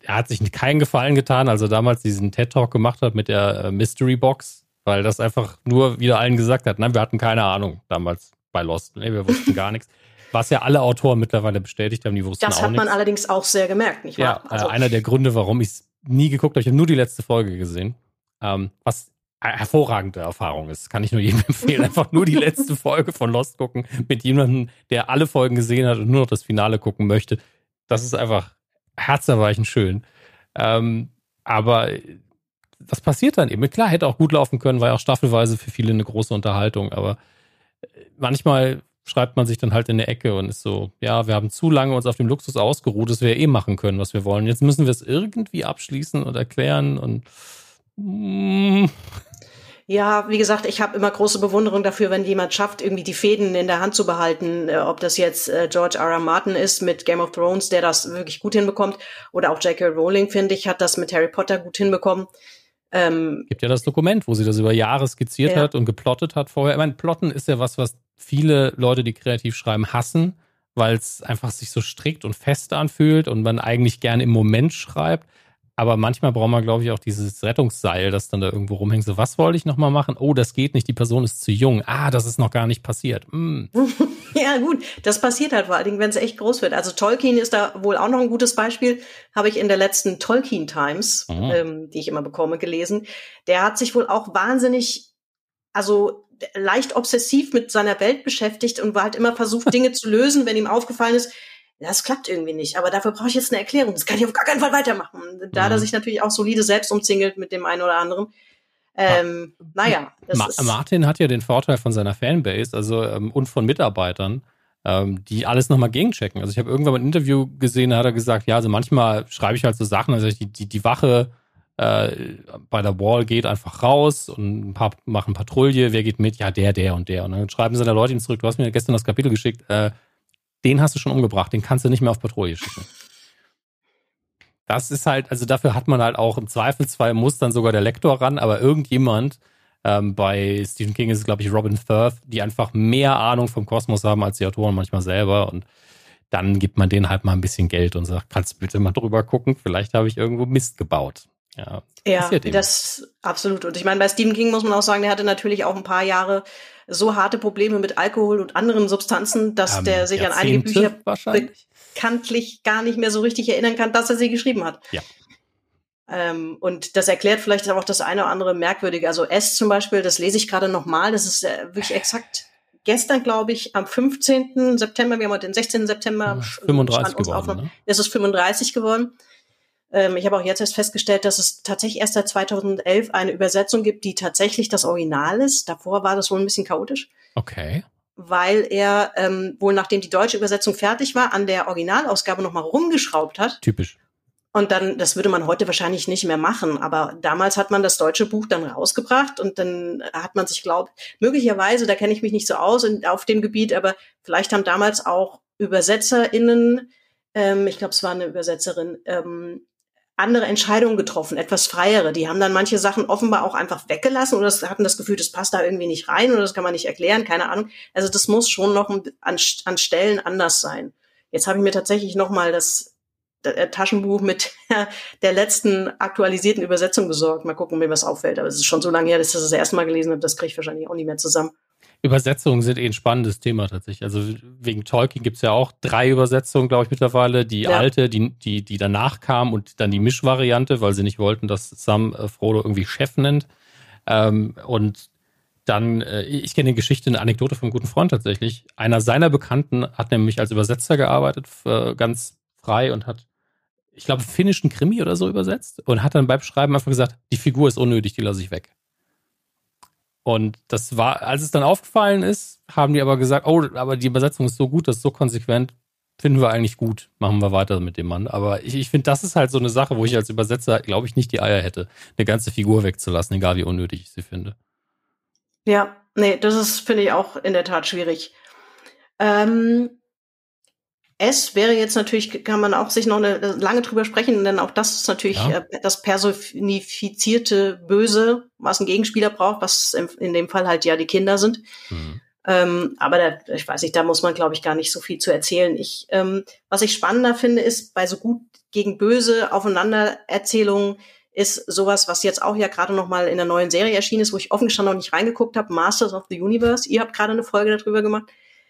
er hat sich keinen Gefallen getan, als er damals diesen TED-Talk gemacht hat mit der äh, Mystery Box, weil das einfach nur wieder allen gesagt hat. Nein, wir hatten keine Ahnung damals bei Lost. Nee, wir wussten gar nichts. Was ja alle Autoren mittlerweile bestätigt haben, die wussten das auch Das hat man nichts. allerdings auch sehr gemerkt, nicht wahr? Ja, also, einer der Gründe, warum ich es nie geguckt habe. Ich habe nur die letzte Folge gesehen. Ähm, was hervorragende Erfahrung ist. Kann ich nur jedem empfehlen. Einfach nur die letzte Folge von Lost gucken mit jemandem, der alle Folgen gesehen hat und nur noch das Finale gucken möchte. Das ist einfach herzerweichend schön. Ähm, aber das passiert dann eben. Klar, hätte auch gut laufen können, war ja auch staffelweise für viele eine große Unterhaltung, aber manchmal schreibt man sich dann halt in der Ecke und ist so, ja, wir haben zu lange uns auf dem Luxus ausgeruht, dass wir eh machen können, was wir wollen. Jetzt müssen wir es irgendwie abschließen und erklären und mm. Ja, wie gesagt, ich habe immer große Bewunderung dafür, wenn jemand schafft, irgendwie die Fäden in der Hand zu behalten. Äh, ob das jetzt äh, George R. R. Martin ist mit Game of Thrones, der das wirklich gut hinbekommt, oder auch J.K. Rowling, finde ich, hat das mit Harry Potter gut hinbekommen. Ähm, Gibt ja das Dokument, wo sie das über Jahre skizziert ja. hat und geplottet hat vorher. Ich meine, Plotten ist ja was, was viele Leute, die kreativ schreiben, hassen, weil es einfach sich so strikt und fest anfühlt und man eigentlich gerne im Moment schreibt. Aber manchmal braucht man, glaube ich, auch dieses Rettungsseil, das dann da irgendwo rumhängt. So, was wollte ich nochmal machen? Oh, das geht nicht, die Person ist zu jung. Ah, das ist noch gar nicht passiert. Mm. ja, gut, das passiert halt vor allen Dingen, wenn es echt groß wird. Also Tolkien ist da wohl auch noch ein gutes Beispiel. Habe ich in der letzten Tolkien Times, mhm. ähm, die ich immer bekomme, gelesen. Der hat sich wohl auch wahnsinnig, also leicht obsessiv mit seiner Welt beschäftigt und war halt immer versucht, Dinge zu lösen, wenn ihm aufgefallen ist, das klappt irgendwie nicht. Aber dafür brauche ich jetzt eine Erklärung. Das kann ich auf gar keinen Fall weitermachen. Da mhm. er sich natürlich auch solide selbst umzingelt mit dem einen oder anderen. Ähm, naja. Ma Martin hat ja den Vorteil von seiner Fanbase, also ähm, und von Mitarbeitern, ähm, die alles nochmal gegenchecken. Also ich habe irgendwann mal ein Interview gesehen, da hat er gesagt, ja, also manchmal schreibe ich halt so Sachen, also die, die, die Wache äh, bei der Wall geht einfach raus und ein paar machen Patrouille, wer geht mit? Ja, der, der und der. Und dann schreiben sie da Leute ihn zurück, du hast mir gestern das Kapitel geschickt, äh, den hast du schon umgebracht, den kannst du nicht mehr auf Patrouille schicken. Das ist halt, also dafür hat man halt auch im Zweifelsfall muss dann sogar der Lektor ran, aber irgendjemand, ähm, bei Stephen King ist es, glaube ich, Robin Firth, die einfach mehr Ahnung vom Kosmos haben als die Autoren manchmal selber und dann gibt man denen halt mal ein bisschen Geld und sagt, kannst du bitte mal drüber gucken, vielleicht habe ich irgendwo Mist gebaut. Ja, ja das absolut. Und ich meine, bei Stephen King muss man auch sagen, der hatte natürlich auch ein paar Jahre so harte Probleme mit Alkohol und anderen Substanzen, dass ähm, der sich an einige Bücher bekanntlich gar nicht mehr so richtig erinnern kann, dass er sie geschrieben hat. Ja. Ähm, und das erklärt vielleicht auch das eine oder andere Merkwürdige. Also S zum Beispiel, das lese ich gerade nochmal, das ist äh, wirklich exakt gestern, glaube ich, am 15. September, wir haben heute den 16. September. 35 geworden, ne? Es ist 35 geworden. Ähm, ich habe auch jetzt erst festgestellt, dass es tatsächlich erst seit 2011 eine Übersetzung gibt, die tatsächlich das Original ist. Davor war das wohl ein bisschen chaotisch. Okay. Weil er ähm, wohl, nachdem die deutsche Übersetzung fertig war, an der Originalausgabe nochmal rumgeschraubt hat. Typisch. Und dann, das würde man heute wahrscheinlich nicht mehr machen, aber damals hat man das deutsche Buch dann rausgebracht und dann hat man sich glaubt, möglicherweise, da kenne ich mich nicht so aus in, auf dem Gebiet, aber vielleicht haben damals auch ÜbersetzerInnen, ähm, ich glaube, es war eine Übersetzerin, ähm, andere Entscheidungen getroffen, etwas freiere. Die haben dann manche Sachen offenbar auch einfach weggelassen oder hatten das Gefühl, das passt da irgendwie nicht rein oder das kann man nicht erklären, keine Ahnung. Also das muss schon noch an, an Stellen anders sein. Jetzt habe ich mir tatsächlich noch mal das, äh, Taschenbuch mit der, der, letzten aktualisierten Übersetzung besorgt. Mal gucken, mir was auffällt. Aber es ist schon so lange her, dass ich das das erste Mal gelesen habe. Das kriege ich wahrscheinlich auch nicht mehr zusammen. Übersetzungen sind eh ein spannendes Thema tatsächlich. Also wegen Tolkien gibt es ja auch drei Übersetzungen, glaube ich, mittlerweile. Die ja. alte, die, die, die danach kam und dann die Mischvariante, weil sie nicht wollten, dass Sam äh, Frodo irgendwie Chef nennt. Ähm, und dann, äh, ich kenne die Geschichte, eine Anekdote vom guten Freund tatsächlich. Einer seiner Bekannten hat nämlich als Übersetzer gearbeitet, äh, ganz frei und hat, ich glaube, finnischen Krimi oder so übersetzt und hat dann beim Schreiben einfach gesagt, die Figur ist unnötig, die lasse ich weg. Und das war, als es dann aufgefallen ist, haben die aber gesagt, oh, aber die Übersetzung ist so gut, das ist so konsequent, finden wir eigentlich gut, machen wir weiter mit dem Mann. Aber ich, ich finde, das ist halt so eine Sache, wo ich als Übersetzer, glaube ich, nicht die Eier hätte, eine ganze Figur wegzulassen, egal wie unnötig ich sie finde. Ja, nee, das ist, finde ich, auch in der Tat schwierig. Ähm, es wäre jetzt natürlich, kann man auch sich noch eine, lange drüber sprechen, denn auch das ist natürlich ja. äh, das personifizierte Böse, was ein Gegenspieler braucht, was in dem Fall halt ja die Kinder sind. Mhm. Ähm, aber da, ich weiß nicht, da muss man, glaube ich, gar nicht so viel zu erzählen. Ich, ähm, was ich spannender finde, ist bei so gut gegen böse Aufeinandererzählungen ist sowas, was jetzt auch ja gerade noch mal in der neuen Serie erschienen ist, wo ich offen gestanden noch nicht reingeguckt habe, Masters of the Universe. Ihr habt gerade eine Folge darüber gemacht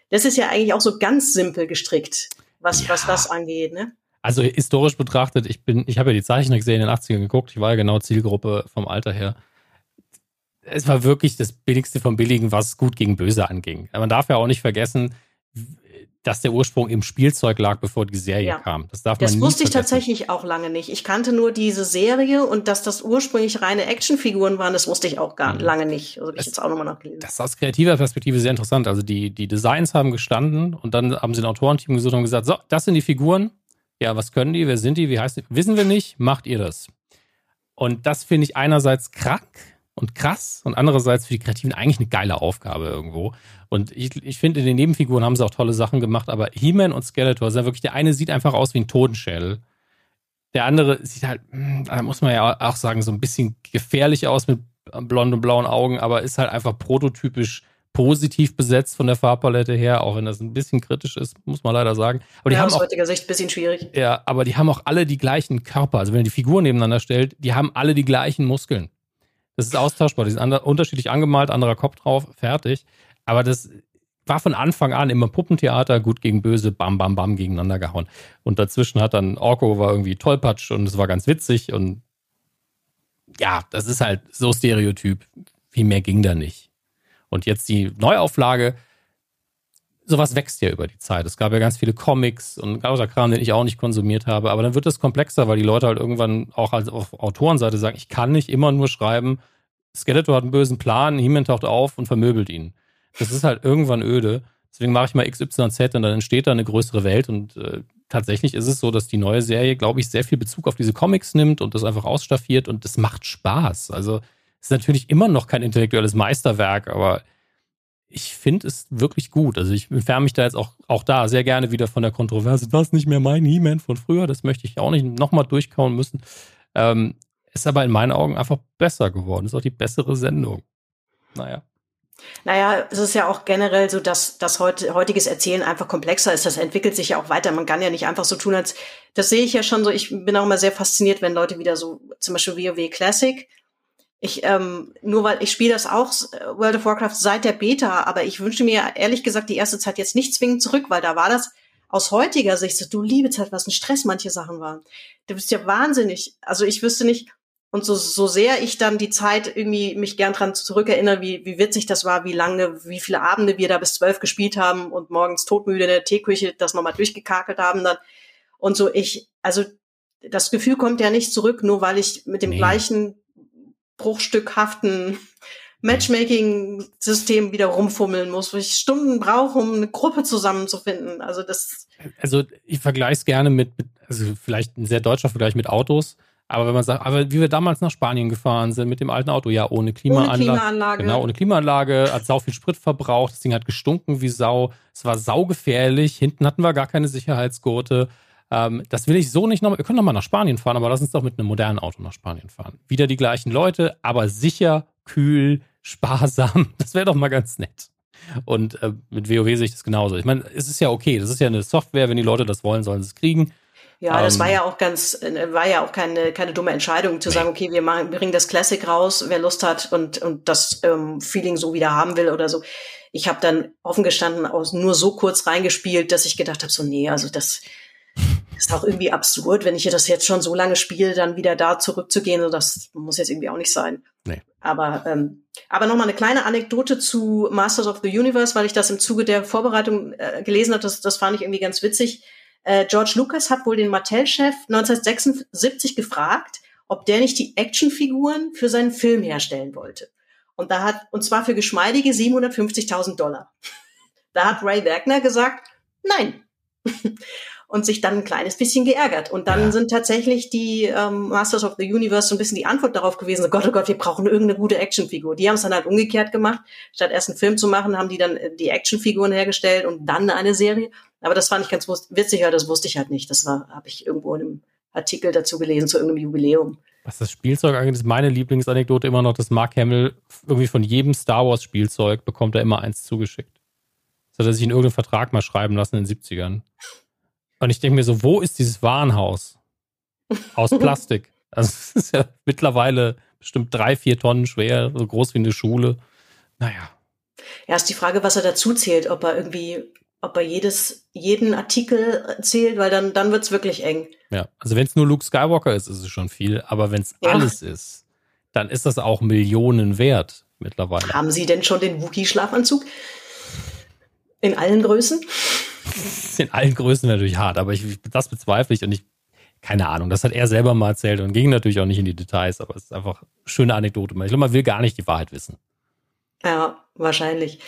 das ist ja eigentlich auch so ganz simpel gestrickt, was, ja. was das angeht, ne? Also historisch betrachtet, ich bin, ich habe ja die Zeichentrickserie in den 80ern geguckt, ich war ja genau Zielgruppe vom Alter her. es war wirklich das Billigste vom Billigen, was gut gegen Böse anging. Man darf ja auch nicht vergessen, dass der Ursprung im Spielzeug lag, bevor die Serie ja. kam. Das darf das man Das wusste ich tatsächlich auch lange nicht. Ich kannte nur diese Serie und dass das ursprünglich reine Actionfiguren waren, das wusste ich auch gar mhm. lange nicht. Also ich jetzt auch nochmal nachgelesen. Das ist aus kreativer Perspektive sehr interessant. Also die, die Designs haben gestanden und dann haben sie ein Autorenteam gesucht und gesagt, so, das sind die Figuren. Ja, was können die? Wer sind die? Wie heißt die? Wissen wir nicht. Macht ihr das. Und das finde ich einerseits krank und krass und andererseits für die Kreativen eigentlich eine geile Aufgabe irgendwo. Und ich, ich finde, in den Nebenfiguren haben sie auch tolle Sachen gemacht, aber He-Man und Skeletor sind wirklich, der eine sieht einfach aus wie ein Totenschädel. Der andere sieht halt, hm, da muss man ja auch sagen, so ein bisschen gefährlich aus mit blonden und blauen Augen, aber ist halt einfach prototypisch positiv besetzt von der Farbpalette her, auch wenn das ein bisschen kritisch ist, muss man leider sagen. Aber die ja, haben aus auch, heutiger Sicht ein bisschen schwierig. Ja, aber die haben auch alle die gleichen Körper. Also wenn ihr die Figuren nebeneinander stellt, die haben alle die gleichen Muskeln. Das ist austauschbar. Die sind unterschiedlich angemalt, anderer Kopf drauf, fertig. Aber das war von Anfang an immer Puppentheater, gut gegen böse, bam, bam, bam, gegeneinander gehauen. Und dazwischen hat dann Orko war irgendwie tollpatsch und es war ganz witzig und ja, das ist halt so Stereotyp. Viel mehr ging da nicht. Und jetzt die Neuauflage, sowas wächst ja über die Zeit. Es gab ja ganz viele Comics und lauter Kram, den ich auch nicht konsumiert habe. Aber dann wird es komplexer, weil die Leute halt irgendwann auch als auf Autorenseite sagen, ich kann nicht immer nur schreiben, Skeletor hat einen bösen Plan, He-Man taucht auf und vermöbelt ihn. Das ist halt irgendwann öde. Deswegen mache ich mal XYZ und dann entsteht da eine größere Welt. Und äh, tatsächlich ist es so, dass die neue Serie, glaube ich, sehr viel Bezug auf diese Comics nimmt und das einfach ausstaffiert und das macht Spaß. Also es ist natürlich immer noch kein intellektuelles Meisterwerk, aber ich finde es wirklich gut. Also ich entferne mich da jetzt auch, auch da sehr gerne wieder von der Kontroverse. Das ist nicht mehr mein He-Man von früher. Das möchte ich auch nicht nochmal durchkauen müssen. Ähm, ist aber in meinen Augen einfach besser geworden. Ist auch die bessere Sendung. Naja. Naja, es ist ja auch generell so, dass das heute, heutiges Erzählen einfach komplexer ist. Das entwickelt sich ja auch weiter. Man kann ja nicht einfach so tun, als das sehe ich ja schon so. Ich bin auch immer sehr fasziniert, wenn Leute wieder so, zum Beispiel WoW Classic, ich, ähm, nur weil ich spiele das auch äh, World of Warcraft seit der Beta, aber ich wünsche mir ehrlich gesagt die erste Zeit jetzt nicht zwingend zurück, weil da war das aus heutiger Sicht, so, du liebe Zeit, was ein Stress manche Sachen waren. Du bist ja wahnsinnig. Also ich wüsste nicht, und so, so sehr ich dann die Zeit irgendwie mich gern dran zurückerinnere, wie, wie witzig das war, wie lange, wie viele Abende wir da bis zwölf gespielt haben und morgens todmüde in der Teeküche das nochmal durchgekakelt haben dann. Und so ich, also das Gefühl kommt ja nicht zurück, nur weil ich mit dem nee. gleichen bruchstückhaften Matchmaking-System wieder rumfummeln muss, wo ich Stunden brauche, um eine Gruppe zusammenzufinden. Also das. Also ich vergleiche es gerne mit, also vielleicht ein sehr deutscher Vergleich mit Autos. Aber wenn man sagt, aber wie wir damals nach Spanien gefahren sind mit dem alten Auto, ja, ohne Klimaanlage. Ohne Klimaanlage. Genau, ohne Klimaanlage, hat sau viel Sprit verbraucht, das Ding hat gestunken wie Sau, es war saugefährlich, hinten hatten wir gar keine Sicherheitsgurte. Ähm, das will ich so nicht nochmal. Wir können nochmal nach Spanien fahren, aber lass uns doch mit einem modernen Auto nach Spanien fahren. Wieder die gleichen Leute, aber sicher, kühl, sparsam. Das wäre doch mal ganz nett. Und äh, mit WoW sehe ich das genauso. Ich meine, es ist ja okay. Das ist ja eine Software. Wenn die Leute das wollen, sollen sie es kriegen. Ja, das war ähm, ja auch ganz, äh, war ja auch keine, keine dumme Entscheidung zu sagen, okay, wir machen, bringen das Classic raus, wer Lust hat und, und das ähm, Feeling so wieder haben will oder so. Ich habe dann offen gestanden aus nur so kurz reingespielt, dass ich gedacht habe, so, nee, also das, ist auch irgendwie absurd, wenn ich das jetzt schon so lange spiele, dann wieder da zurückzugehen. So, das muss jetzt irgendwie auch nicht sein. Nee. Aber, ähm, aber nochmal eine kleine Anekdote zu Masters of the Universe, weil ich das im Zuge der Vorbereitung äh, gelesen habe. Das, das fand ich irgendwie ganz witzig. Äh, George Lucas hat wohl den Mattel-Chef 1976 gefragt, ob der nicht die Actionfiguren für seinen Film herstellen wollte. Und da hat, und zwar für geschmeidige 750.000 Dollar. da hat Ray Wagner gesagt, nein. und sich dann ein kleines bisschen geärgert. Und dann ja. sind tatsächlich die ähm, Masters of the Universe so ein bisschen die Antwort darauf gewesen, so Gott, oh Gott, wir brauchen irgendeine gute Actionfigur. Die haben es dann halt umgekehrt gemacht. Statt erst einen Film zu machen, haben die dann äh, die Actionfiguren hergestellt und dann eine Serie. Aber das fand ich ganz witzig, weil das wusste ich halt nicht. Das war, habe ich irgendwo in einem Artikel dazu gelesen, zu irgendeinem Jubiläum. Was das Spielzeug angeht, ist meine Lieblingsanekdote immer noch, dass Mark Hamill irgendwie von jedem Star Wars Spielzeug bekommt er immer eins zugeschickt. Das hat er sich in irgendeinen Vertrag mal schreiben lassen in den 70ern. Und ich denke mir so, wo ist dieses Warenhaus? Aus Plastik. Also es ist ja mittlerweile bestimmt drei, vier Tonnen schwer, so groß wie eine Schule. Naja. Ja, ist die Frage, was er dazu zählt, ob er irgendwie, ob er jedes, jeden Artikel zählt, weil dann, dann wird's wirklich eng. Ja, also wenn es nur Luke Skywalker ist, ist es schon viel, aber wenn es ja. alles ist, dann ist das auch Millionen wert. mittlerweile. Haben Sie denn schon den Wookie-Schlafanzug? In allen Größen? In allen Größen natürlich hart, aber ich, das bezweifle ich und ich, keine Ahnung, das hat er selber mal erzählt und ging natürlich auch nicht in die Details, aber es ist einfach eine schöne Anekdote. Ich glaube, man will gar nicht die Wahrheit wissen. Ja, wahrscheinlich.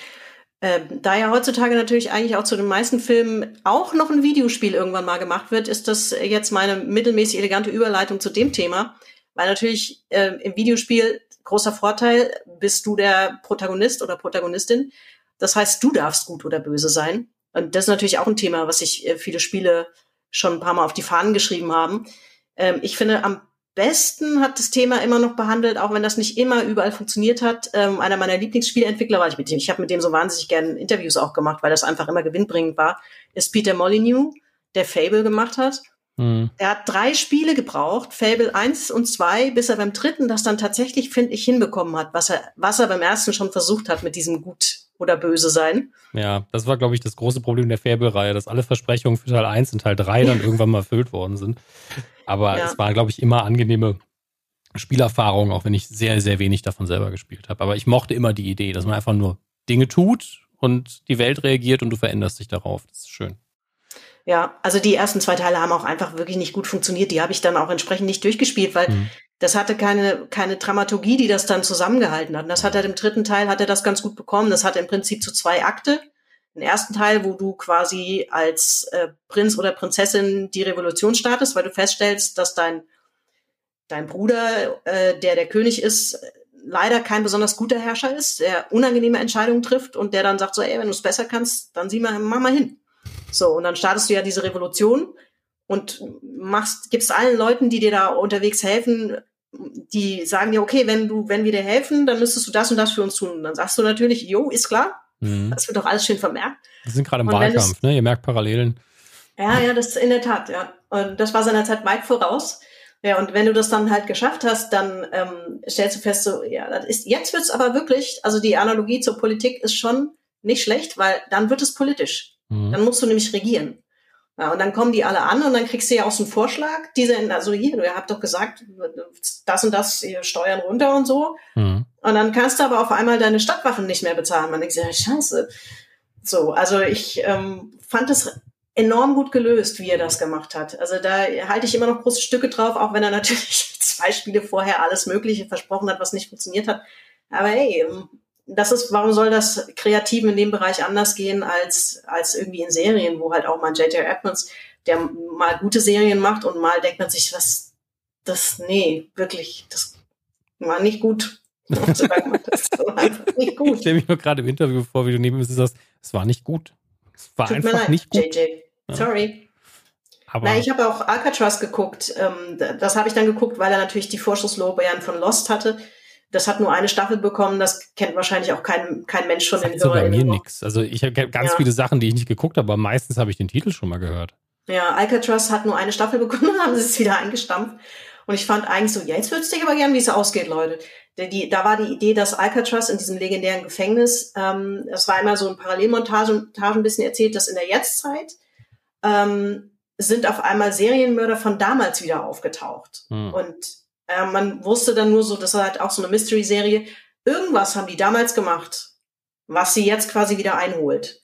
Ähm, da ja heutzutage natürlich eigentlich auch zu den meisten Filmen auch noch ein Videospiel irgendwann mal gemacht wird, ist das jetzt meine mittelmäßig elegante Überleitung zu dem Thema. Weil natürlich äh, im Videospiel großer Vorteil, bist du der Protagonist oder Protagonistin. Das heißt, du darfst gut oder böse sein. Und das ist natürlich auch ein Thema, was sich äh, viele Spiele schon ein paar Mal auf die Fahnen geschrieben haben. Ähm, ich finde, am besten hat das Thema immer noch behandelt, auch wenn das nicht immer überall funktioniert hat. Ähm, einer meiner Lieblingsspieleentwickler war ich mit dem. Ich habe mit dem so wahnsinnig gerne Interviews auch gemacht, weil das einfach immer gewinnbringend war. Ist Peter Molyneux, der Fable gemacht hat. Mhm. Er hat drei Spiele gebraucht, Fable 1 und 2, bis er beim dritten das dann tatsächlich, finde ich, hinbekommen hat, was er, was er beim ersten schon versucht hat mit diesem Gut oder Böse sein. Ja, das war, glaube ich, das große Problem der Fable-Reihe, dass alle Versprechungen für Teil 1 und Teil 3 dann irgendwann mal erfüllt worden sind. Aber ja. es war, glaube ich, immer angenehme Spielerfahrungen, auch wenn ich sehr, sehr wenig davon selber gespielt habe. Aber ich mochte immer die Idee, dass man einfach nur Dinge tut und die Welt reagiert und du veränderst dich darauf. Das ist schön. Ja, also die ersten zwei Teile haben auch einfach wirklich nicht gut funktioniert. Die habe ich dann auch entsprechend nicht durchgespielt, weil mhm. Das hatte keine, keine Dramaturgie, die das dann zusammengehalten hat. Und das hat er im dritten Teil, hat er das ganz gut bekommen. Das hat im Prinzip zu zwei Akte den ersten Teil, wo du quasi als äh, Prinz oder Prinzessin die Revolution startest, weil du feststellst, dass dein, dein Bruder, äh, der der König ist, leider kein besonders guter Herrscher ist, der unangenehme Entscheidungen trifft und der dann sagt so, ey, wenn du es besser kannst, dann sieh mal, mach mal hin. So, und dann startest du ja diese Revolution und machst, gibst allen Leuten, die dir da unterwegs helfen, die sagen dir, okay, wenn du, wenn wir dir helfen, dann müsstest du das und das für uns tun. Und dann sagst du natürlich, jo, ist klar, Mhm. Das wird doch alles schön vermerkt. Wir sind gerade im und Wahlkampf, es, ne? Ihr merkt Parallelen. Ja, ja, das in der Tat, ja. Und das war seiner Zeit weit voraus. Ja, und wenn du das dann halt geschafft hast, dann ähm, stellst du fest, so, ja, das ist, jetzt wird's aber wirklich, also die Analogie zur Politik ist schon nicht schlecht, weil dann wird es politisch. Mhm. Dann musst du nämlich regieren. Ja, und dann kommen die alle an und dann kriegst du ja auch so einen Vorschlag, diese, also hier, du habt doch gesagt, das und das, Steuern runter und so. Mhm. Und dann kannst du aber auf einmal deine Stadtwaffen nicht mehr bezahlen. Man denkt sich, ja, scheiße. So, also ich ähm, fand es enorm gut gelöst, wie er das gemacht hat. Also da halte ich immer noch große Stücke drauf, auch wenn er natürlich zwei Spiele vorher alles Mögliche versprochen hat, was nicht funktioniert hat. Aber hey, das ist, warum soll das Kreativen in dem Bereich anders gehen als, als irgendwie in Serien, wo halt auch mal J.J. Edmonds, der mal gute Serien macht und mal denkt man sich, was, das, nee, wirklich, das war nicht gut. das war einfach nicht gut. Ich stelle mich nur gerade im Interview vor, wie du neben mir sagst, es war nicht gut. Es war Tut einfach leid, nicht gut. JJ. Sorry. Aber Na, ich habe auch Alcatraz geguckt. Ähm, das habe ich dann geguckt, weil er natürlich die Vorschusslorbeeren von Lost hatte. Das hat nur eine Staffel bekommen, das kennt wahrscheinlich auch kein, kein Mensch von den Hörern. bei mir nichts. Also ich habe ganz ja. viele Sachen, die ich nicht geguckt habe, aber meistens habe ich den Titel schon mal gehört. Ja, Alcatraz hat nur eine Staffel bekommen, dann haben sie es wieder eingestampft. Und ich fand eigentlich so, ja, jetzt wüsste ich aber gern, wie es ausgeht, Leute. Die, die, da war die Idee, dass Alcatraz in diesem legendären Gefängnis, ähm, das war immer so ein Parallelmontage ein bisschen erzählt, dass in der Jetztzeit ähm, sind auf einmal Serienmörder von damals wieder aufgetaucht. Hm. Und äh, man wusste dann nur so, das war halt auch so eine Mystery-Serie. Irgendwas haben die damals gemacht, was sie jetzt quasi wieder einholt.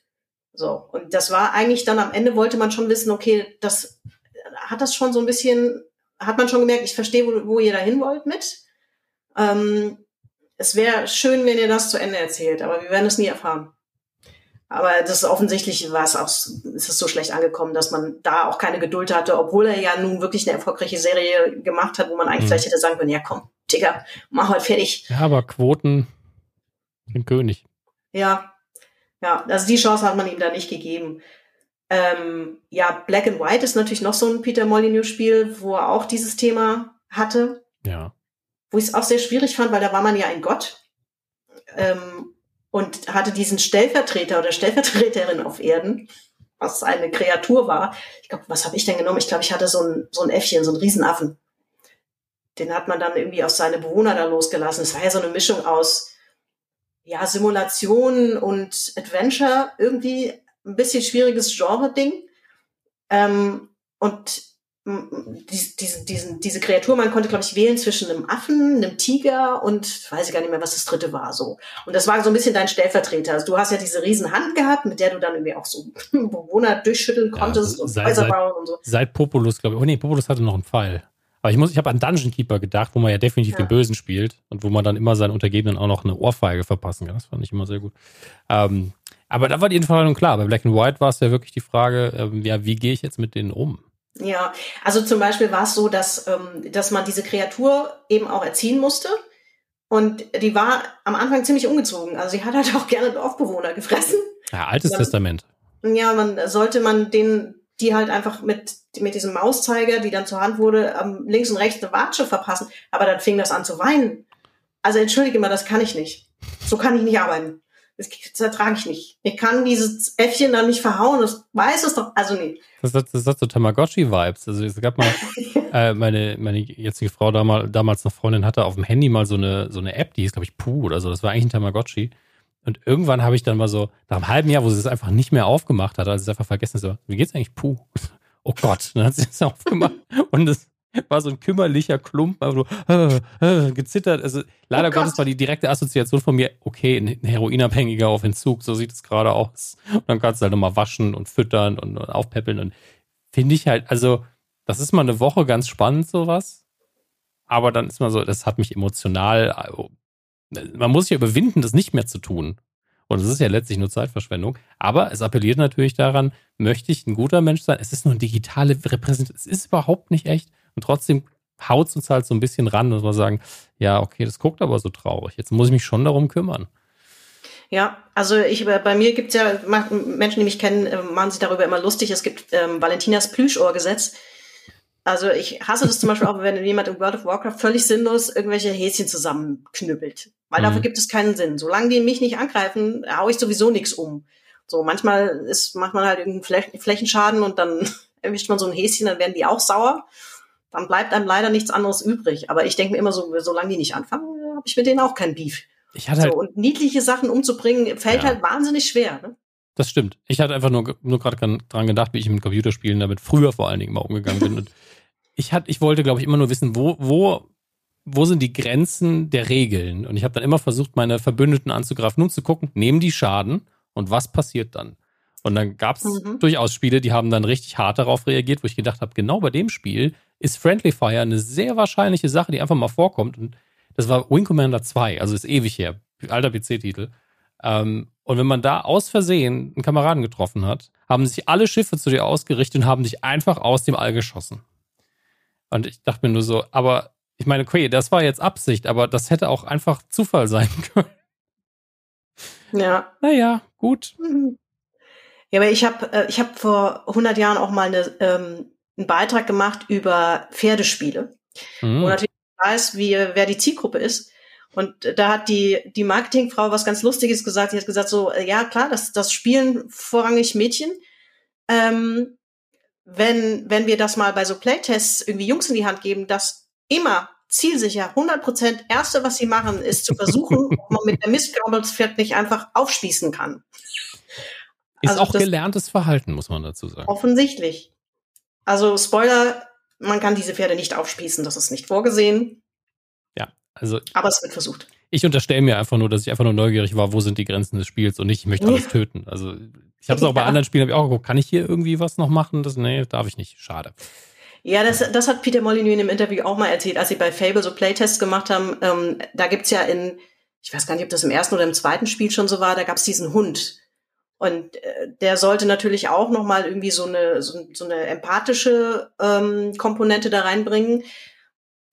So. Und das war eigentlich dann am Ende wollte man schon wissen, okay, das hat das schon so ein bisschen, hat man schon gemerkt, ich verstehe, wo, wo ihr da hin wollt mit. Ähm, es wäre schön, wenn ihr das zu Ende erzählt, aber wir werden es nie erfahren. Aber das offensichtlich war es auch, ist es so schlecht angekommen, dass man da auch keine Geduld hatte, obwohl er ja nun wirklich eine erfolgreiche Serie gemacht hat, wo man eigentlich mhm. vielleicht hätte sagen können, ja komm, Digga, mach halt fertig. Ja, aber Quoten sind König. Ja, ja, also die Chance hat man ihm da nicht gegeben. Ähm, ja, Black and White ist natürlich noch so ein Peter Molyneux-Spiel, wo er auch dieses Thema hatte. Ja. Wo ich es auch sehr schwierig fand, weil da war man ja ein Gott. Ähm, und hatte diesen Stellvertreter oder Stellvertreterin auf Erden, was eine Kreatur war. Ich glaube, was habe ich denn genommen? Ich glaube, ich hatte so ein, so ein Äffchen, so ein Riesenaffen. Den hat man dann irgendwie auf seine Bewohner da losgelassen. Es war ja so eine Mischung aus ja, Simulation und Adventure, irgendwie ein bisschen schwieriges Genre-Ding. Ähm, und diese, diese, diese Kreatur, man konnte, glaube ich, wählen zwischen einem Affen, einem Tiger und weiß ich gar nicht mehr, was das dritte war. so. Und das war so ein bisschen dein Stellvertreter. Also du hast ja diese riesen Hand gehabt, mit der du dann irgendwie auch so Bewohner durchschütteln konntest ja, und Häuser bauen und so. Seit Populus, glaube ich. Oh nee, Populus hatte noch einen Pfeil. Aber ich muss, ich habe an Dungeon Keeper gedacht, wo man ja definitiv ja. den Bösen spielt und wo man dann immer seinen Untergebenen auch noch eine Ohrfeige verpassen kann. Das fand ich immer sehr gut. Ähm, aber da war die Entscheidung klar. Bei Black and White war es ja wirklich die Frage, ähm, ja, wie gehe ich jetzt mit denen um? Ja, also zum Beispiel war es so, dass, ähm, dass man diese Kreatur eben auch erziehen musste. Und die war am Anfang ziemlich ungezogen. Also sie hat halt auch gerne Dorfbewohner gefressen. Ja, altes dann, Testament. Ja, man sollte man den, die halt einfach mit, mit diesem Mauszeiger, die dann zur Hand wurde, ähm, links und rechts eine Watsche verpassen. Aber dann fing das an zu weinen. Also entschuldige mal, das kann ich nicht. So kann ich nicht arbeiten. Das, das ertrage ich nicht. Ich kann dieses Äffchen dann nicht verhauen. Das weiß es doch. Also nee. Das hat, das hat so Tamagotchi-Vibes. Also es gab mal, äh, meine, meine jetzige Frau damals, damals noch Freundin hatte auf dem Handy mal so eine, so eine App, die hieß, glaube ich, Puh oder so. Das war eigentlich ein Tamagotchi. Und irgendwann habe ich dann mal so, nach einem halben Jahr, wo sie es einfach nicht mehr aufgemacht hat, also es einfach vergessen, so, wie geht's eigentlich Puh? Oh Gott, dann hat sie es aufgemacht und es war so ein kümmerlicher Klumpen, aber so äh, äh, gezittert. Also leider oh Gottes war die direkte Assoziation von mir, okay, ein Heroinabhängiger auf Entzug, so sieht es gerade aus. Und dann kannst du halt nochmal waschen und füttern und, und aufpäppeln. Und finde ich halt, also, das ist mal eine Woche ganz spannend, sowas. Aber dann ist man so, das hat mich emotional, man muss sich ja überwinden, das nicht mehr zu tun. Und es ist ja letztlich nur Zeitverschwendung. Aber es appelliert natürlich daran, möchte ich ein guter Mensch sein? Es ist nur eine digitale Repräsentation. Es ist überhaupt nicht echt. Und trotzdem haut es uns halt so ein bisschen ran, dass wir sagen, ja, okay, das guckt aber so traurig. Jetzt muss ich mich schon darum kümmern. Ja, also ich bei mir gibt es ja Menschen, die mich kennen, äh, machen sich darüber immer lustig. Es gibt ähm, Valentinas Plüschohrgesetz. Also ich hasse das zum Beispiel auch, wenn jemand in World of Warcraft völlig sinnlos irgendwelche Häschen zusammenknüppelt. Weil mhm. dafür gibt es keinen Sinn. Solange die mich nicht angreifen, haue ich sowieso nichts um. So, manchmal ist, macht man halt irgendeinen Flächenschaden und dann erwischt man so ein Häschen, dann werden die auch sauer dann bleibt einem leider nichts anderes übrig. Aber ich denke mir immer so, solange die nicht anfangen, habe ich mit denen auch kein Beef. Ich hatte halt, so, und niedliche Sachen umzubringen, fällt ja. halt wahnsinnig schwer. Ne? Das stimmt. Ich hatte einfach nur, nur gerade dran gedacht, wie ich mit Computerspielen damit früher vor allen Dingen mal umgegangen bin. Und ich, hatte, ich wollte, glaube ich, immer nur wissen, wo, wo, wo sind die Grenzen der Regeln? Und ich habe dann immer versucht, meine Verbündeten anzugreifen, um zu gucken, nehmen die Schaden und was passiert dann? Und dann gab es mhm. durchaus Spiele, die haben dann richtig hart darauf reagiert, wo ich gedacht habe, genau bei dem Spiel ist Friendly Fire eine sehr wahrscheinliche Sache, die einfach mal vorkommt. Und das war Wing Commander 2, also ist ewig her, alter PC-Titel. Ähm, und wenn man da aus Versehen einen Kameraden getroffen hat, haben sich alle Schiffe zu dir ausgerichtet und haben dich einfach aus dem All geschossen. Und ich dachte mir nur so, aber ich meine, okay, das war jetzt Absicht, aber das hätte auch einfach Zufall sein können. Ja. Naja, gut. Mhm. Ja, aber ich habe äh, ich hab vor 100 Jahren auch mal eine ähm, einen Beitrag gemacht über Pferdespiele. Mhm. Wo natürlich weiß, wie, wer die Zielgruppe ist. Und da hat die, die Marketingfrau was ganz Lustiges gesagt. Sie hat gesagt so, äh, ja klar, das, das spielen vorrangig Mädchen. Ähm, wenn, wenn wir das mal bei so Playtests irgendwie Jungs in die Hand geben, das immer zielsicher, 100 Prozent, erste, was sie machen, ist zu versuchen, ob man mit der Mistgabelspferd nicht einfach aufspießen kann. Ist also auch gelerntes Verhalten, muss man dazu sagen. Offensichtlich. Also Spoiler, man kann diese Pferde nicht aufspießen, das ist nicht vorgesehen. Ja, also. Aber es wird versucht. Ich unterstelle mir einfach nur, dass ich einfach nur neugierig war, wo sind die Grenzen des Spiels und nicht, ich möchte alles töten. Also ich habe es auch bei anderen Spielen, habe ich auch geguckt, kann ich hier irgendwie was noch machen? Das, nee, darf ich nicht. Schade. Ja, das, das hat Peter Molyneux in dem Interview auch mal erzählt, als sie bei Fable so Playtests gemacht haben. Ähm, da gibt's ja in, ich weiß gar nicht, ob das im ersten oder im zweiten Spiel schon so war, da gab's diesen Hund. Und äh, der sollte natürlich auch nochmal irgendwie so eine, so, so eine empathische ähm, Komponente da reinbringen.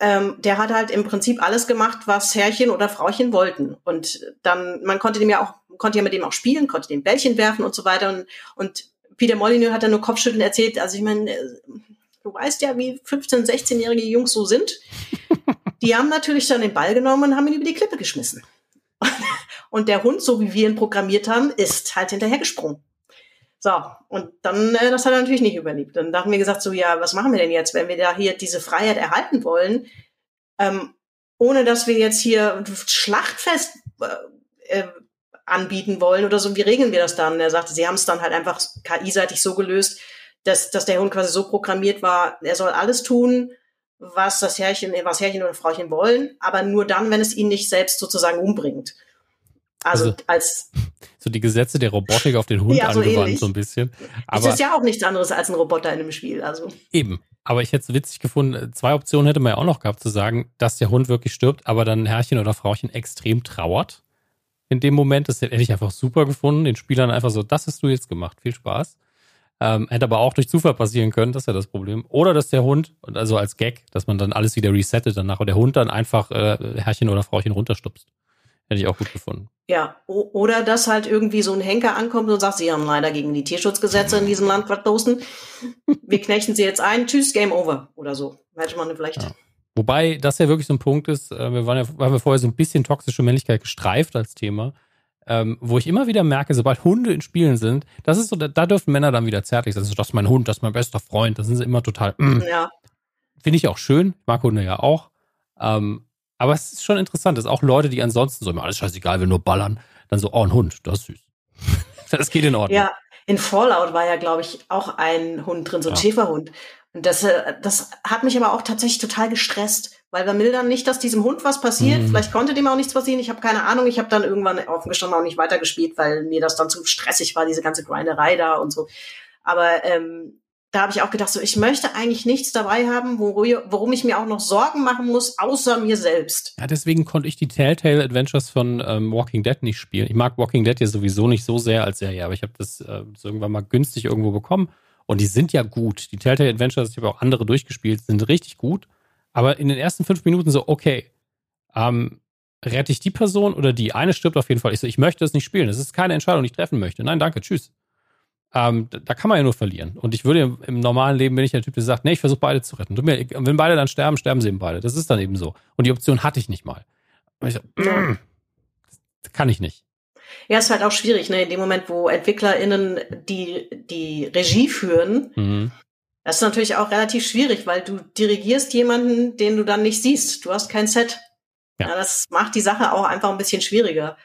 Ähm, der hat halt im Prinzip alles gemacht, was Herrchen oder Frauchen wollten. Und dann, man konnte dem ja auch, konnte ja mit dem auch spielen, konnte dem Bällchen werfen und so weiter. Und, und Peter Molyneux hat dann nur Kopfschütteln erzählt. Also ich meine, äh, du weißt ja, wie 15-, 16-jährige Jungs so sind. Die haben natürlich dann den Ball genommen und haben ihn über die Klippe geschmissen. Und der Hund, so wie wir ihn programmiert haben, ist halt hinterhergesprungen. So, und dann, äh, das hat er natürlich nicht überlebt. Dann haben wir gesagt, so, ja, was machen wir denn jetzt, wenn wir da hier diese Freiheit erhalten wollen, ähm, ohne dass wir jetzt hier Schlachtfest äh, äh, anbieten wollen oder so, wie regeln wir das dann? Er sagte, sie haben es dann halt einfach KI-seitig so gelöst, dass, dass der Hund quasi so programmiert war, er soll alles tun, was das Herrchen, was Herrchen oder Frauchen wollen, aber nur dann, wenn es ihn nicht selbst sozusagen umbringt. Also, also als so die Gesetze der Robotik auf den Hund ja, so angewandt ähnlich. so ein bisschen. Aber es ist ja auch nichts anderes als ein Roboter in einem Spiel. Also eben. Aber ich hätte es witzig gefunden. Zwei Optionen hätte man ja auch noch gehabt zu sagen, dass der Hund wirklich stirbt, aber dann Herrchen oder Frauchen extrem trauert. In dem Moment, das hätte ich einfach super gefunden. Den Spielern einfach so, das hast du jetzt gemacht. Viel Spaß. Ähm, hätte aber auch durch Zufall passieren können, das ist ja das Problem. Oder dass der Hund, also als Gag, dass man dann alles wieder resettet danach und der Hund dann einfach äh, Herrchen oder Frauchen runterstupst. Hätte ich auch gut gefunden. Ja, oder dass halt irgendwie so ein Henker ankommt und sagt, sie haben leider gegen die Tierschutzgesetze in diesem Land verstoßen. Wir knechten sie jetzt ein, tschüss, Game Over oder so. Hätte man vielleicht. Ja. Wobei das ja wirklich so ein Punkt ist, äh, wir waren ja, waren wir vorher so ein bisschen toxische Männlichkeit gestreift als Thema, ähm, wo ich immer wieder merke, sobald Hunde in Spielen sind, das ist so, da, da dürfen Männer dann wieder zärtlich sein. Das ist, das ist mein Hund, das ist mein bester Freund, das sind sie immer total. Mm. Ja. Finde ich auch schön, mag Hunde ja auch. Ähm, aber es ist schon interessant, dass auch Leute, die ansonsten so immer alles scheißegal, wir nur ballern, dann so, oh, ein Hund, das ist süß. das geht in Ordnung. Ja, in Fallout war ja, glaube ich, auch ein Hund drin, so ein ja. Schäferhund. Und das, äh, das hat mich aber auch tatsächlich total gestresst, weil will dann nicht, dass diesem Hund was passiert. Mhm. Vielleicht konnte dem auch nichts passieren. Ich habe keine Ahnung. Ich habe dann irgendwann offen gestanden auch nicht weitergespielt, weil mir das dann zu stressig war, diese ganze Grinderei da und so. Aber ähm, da habe ich auch gedacht, so ich möchte eigentlich nichts dabei haben, worum ich mir auch noch Sorgen machen muss, außer mir selbst. Ja, deswegen konnte ich die Telltale Adventures von ähm, Walking Dead nicht spielen. Ich mag Walking Dead ja sowieso nicht so sehr als Serie, aber ich habe das äh, irgendwann mal günstig irgendwo bekommen. Und die sind ja gut. Die Telltale Adventures, ich habe auch andere durchgespielt, sind richtig gut. Aber in den ersten fünf Minuten so, okay, ähm, rette ich die Person oder die? Eine stirbt auf jeden Fall. Ich so, ich möchte es nicht spielen. Das ist keine Entscheidung, die ich treffen möchte. Nein, danke, tschüss. Ähm, da kann man ja nur verlieren. Und ich würde im, im, normalen Leben bin ich der Typ, der sagt, nee, ich versuche beide zu retten. wenn beide dann sterben, sterben sie eben beide. Das ist dann eben so. Und die Option hatte ich nicht mal. Und ich so, mm, das kann ich nicht. Ja, ist halt auch schwierig, ne? In dem Moment, wo EntwicklerInnen die, die Regie führen, mhm. das ist natürlich auch relativ schwierig, weil du dirigierst jemanden, den du dann nicht siehst. Du hast kein Set. Ja. ja das macht die Sache auch einfach ein bisschen schwieriger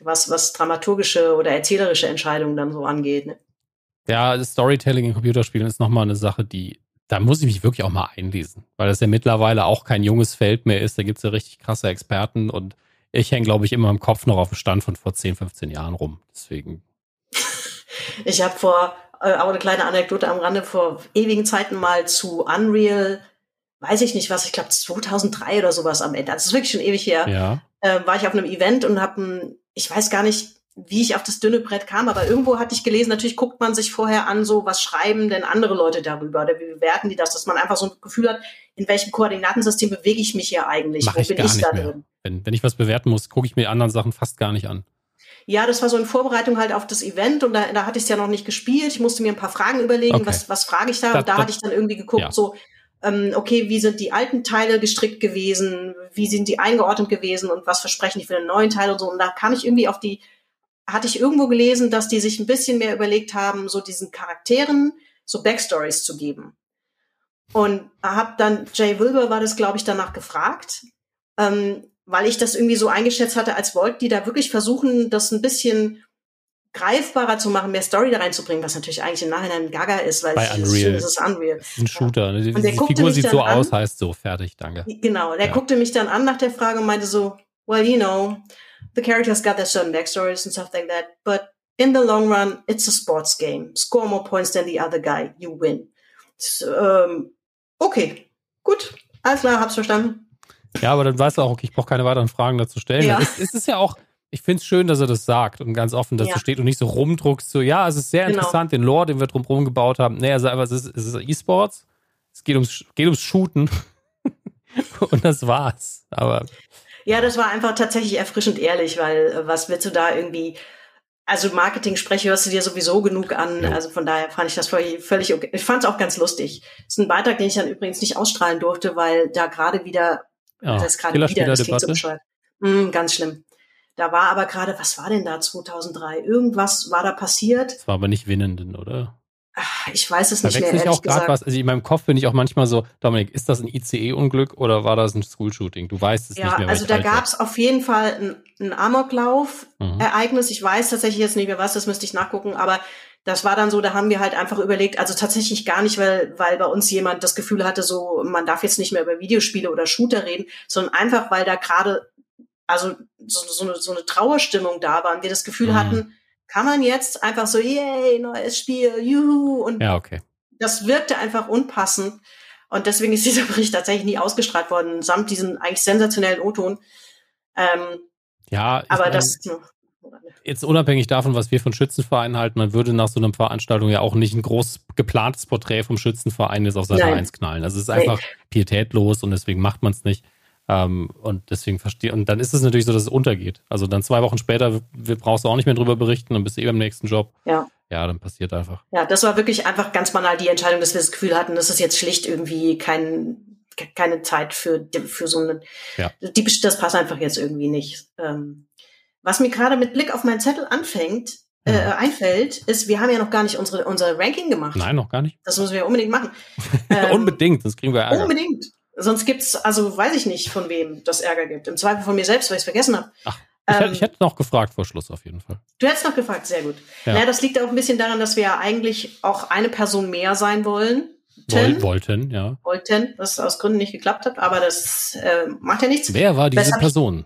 was, was dramaturgische oder erzählerische Entscheidungen dann so angeht. Ne? Ja, Storytelling in Computerspielen ist nochmal eine Sache, die, da muss ich mich wirklich auch mal einlesen, weil das ja mittlerweile auch kein junges Feld mehr ist. Da gibt es ja richtig krasse Experten und ich hänge, glaube ich, immer im Kopf noch auf dem Stand von vor 10, 15 Jahren rum. Deswegen. ich habe vor, äh, auch eine kleine Anekdote am Rande, vor ewigen Zeiten mal zu Unreal, weiß ich nicht was, ich glaube 2003 oder sowas am Ende. Das ist wirklich schon ewig her. Ja. Äh, war ich auf einem Event und habe ein ich weiß gar nicht, wie ich auf das dünne Brett kam, aber irgendwo hatte ich gelesen, natürlich guckt man sich vorher an, so was schreiben denn andere Leute darüber oder wie bewerten die das, dass man einfach so ein Gefühl hat, in welchem Koordinatensystem bewege ich mich hier eigentlich, Mach wo ich bin ich da mehr. drin. Wenn, wenn ich was bewerten muss, gucke ich mir anderen Sachen fast gar nicht an. Ja, das war so in Vorbereitung halt auf das Event und da, da hatte ich es ja noch nicht gespielt. Ich musste mir ein paar Fragen überlegen, okay. was, was frage ich da? Das, und da das, hatte ich dann irgendwie geguckt, ja. so, okay, wie sind die alten Teile gestrickt gewesen, wie sind die eingeordnet gewesen und was versprechen die für den neuen Teil und so. Und da kam ich irgendwie auf die, hatte ich irgendwo gelesen, dass die sich ein bisschen mehr überlegt haben, so diesen Charakteren so Backstories zu geben. Und habe dann, Jay Wilbur war das, glaube ich, danach gefragt, ähm, weil ich das irgendwie so eingeschätzt hatte, als wollten die da wirklich versuchen, das ein bisschen greifbarer zu machen, mehr Story da reinzubringen, was natürlich eigentlich im Nachhinein Gaga ist, weil Bei Unreal. Es ist Unreal. Das ist ein Shooter. Ne? Die, und der die Figur sieht so an, aus, heißt so, fertig, danke. Genau, der ja. guckte mich dann an nach der Frage und meinte so, well, you know, the characters got their certain backstories and stuff like that, but in the long run, it's a sports game. Score more points than the other guy, you win. So, ähm, okay, gut, alles klar, hab's verstanden. Ja, aber dann weißt du auch, okay, ich brauche keine weiteren Fragen dazu stellen. Ja. Es, es ist ja auch, ich finde es schön, dass er das sagt und ganz offen dazu ja. steht und nicht so rumdruckst, so, ja, es ist sehr genau. interessant, den Lore, den wir drumherum gebaut haben. Nee, er sagt einfach, es ist, es ist E-Sports, es geht ums, geht ums Shooten und das war's. Aber. Ja, das war einfach tatsächlich erfrischend ehrlich, weil äh, was willst du da irgendwie, also Marketing-Spreche hörst du dir sowieso genug an, ja. also von daher fand ich das völlig, völlig okay. Ich fand es auch ganz lustig. Das ist ein Beitrag, den ich dann übrigens nicht ausstrahlen durfte, weil da gerade wieder, ja, das ist gerade wieder, das klingt so bescheuert. Mm, ganz schlimm. Da war aber gerade, was war denn da 2003? Irgendwas war da passiert. Das war aber nicht Winnenden, oder? Ich weiß es da nicht mehr. Ich auch gerade was. Also in meinem Kopf bin ich auch manchmal so, Dominik, ist das ein ICE-Unglück oder war das ein School-Shooting? Du weißt es ja, nicht mehr. Also da gab es auf jeden Fall ein, ein Amoklauf-Ereignis. Mhm. Ich weiß tatsächlich jetzt nicht mehr was, das müsste ich nachgucken, aber das war dann so, da haben wir halt einfach überlegt, also tatsächlich gar nicht, weil, weil bei uns jemand das Gefühl hatte, so, man darf jetzt nicht mehr über Videospiele oder Shooter reden, sondern einfach, weil da gerade, also so, so, eine, so eine Trauerstimmung da war und wir das Gefühl mhm. hatten, kann man jetzt einfach so, yay, neues Spiel, juhu, und ja, okay. das wirkte einfach unpassend. Und deswegen ist dieser Bericht tatsächlich nie ausgestrahlt worden, samt diesen eigentlich sensationellen O-Ton. Ähm, ja, aber mein, das jetzt unabhängig davon, was wir von Schützenvereinen halten, man würde nach so einer Veranstaltung ja auch nicht ein groß geplantes Porträt vom Schützenverein jetzt auf Seite Nein. 1 knallen. Also es ist einfach nee. pietätlos und deswegen macht man es nicht. Ähm, und deswegen verstehe, und dann ist es natürlich so, dass es untergeht. Also dann zwei Wochen später brauchst du auch nicht mehr drüber berichten, dann bist du eh beim nächsten Job. Ja. Ja, dann passiert einfach. Ja, das war wirklich einfach ganz banal die Entscheidung, dass wir das Gefühl hatten, das ist jetzt schlicht irgendwie kein, keine Zeit für, für so eine, ja. die, das passt einfach jetzt irgendwie nicht. Ähm, was mir gerade mit Blick auf meinen Zettel anfängt, äh, einfällt, ist, wir haben ja noch gar nicht unsere, unser Ranking gemacht. Nein, noch gar nicht. Das müssen wir unbedingt machen. ähm, unbedingt, das kriegen wir Ärger. Unbedingt. Sonst gibt's, also weiß ich nicht, von wem das Ärger gibt. Im Zweifel von mir selbst, weil ich es vergessen habe. Ich, ähm, ich, hätte noch gefragt vor Schluss auf jeden Fall. Du hättest noch gefragt, sehr gut. Ja. Naja, das liegt auch ein bisschen daran, dass wir ja eigentlich auch eine Person mehr sein wollen. Woll, wollten, ja. Wollten, was aus Gründen nicht geklappt hat, aber das äh, macht ja nichts. Wer war diese Weshalb Person?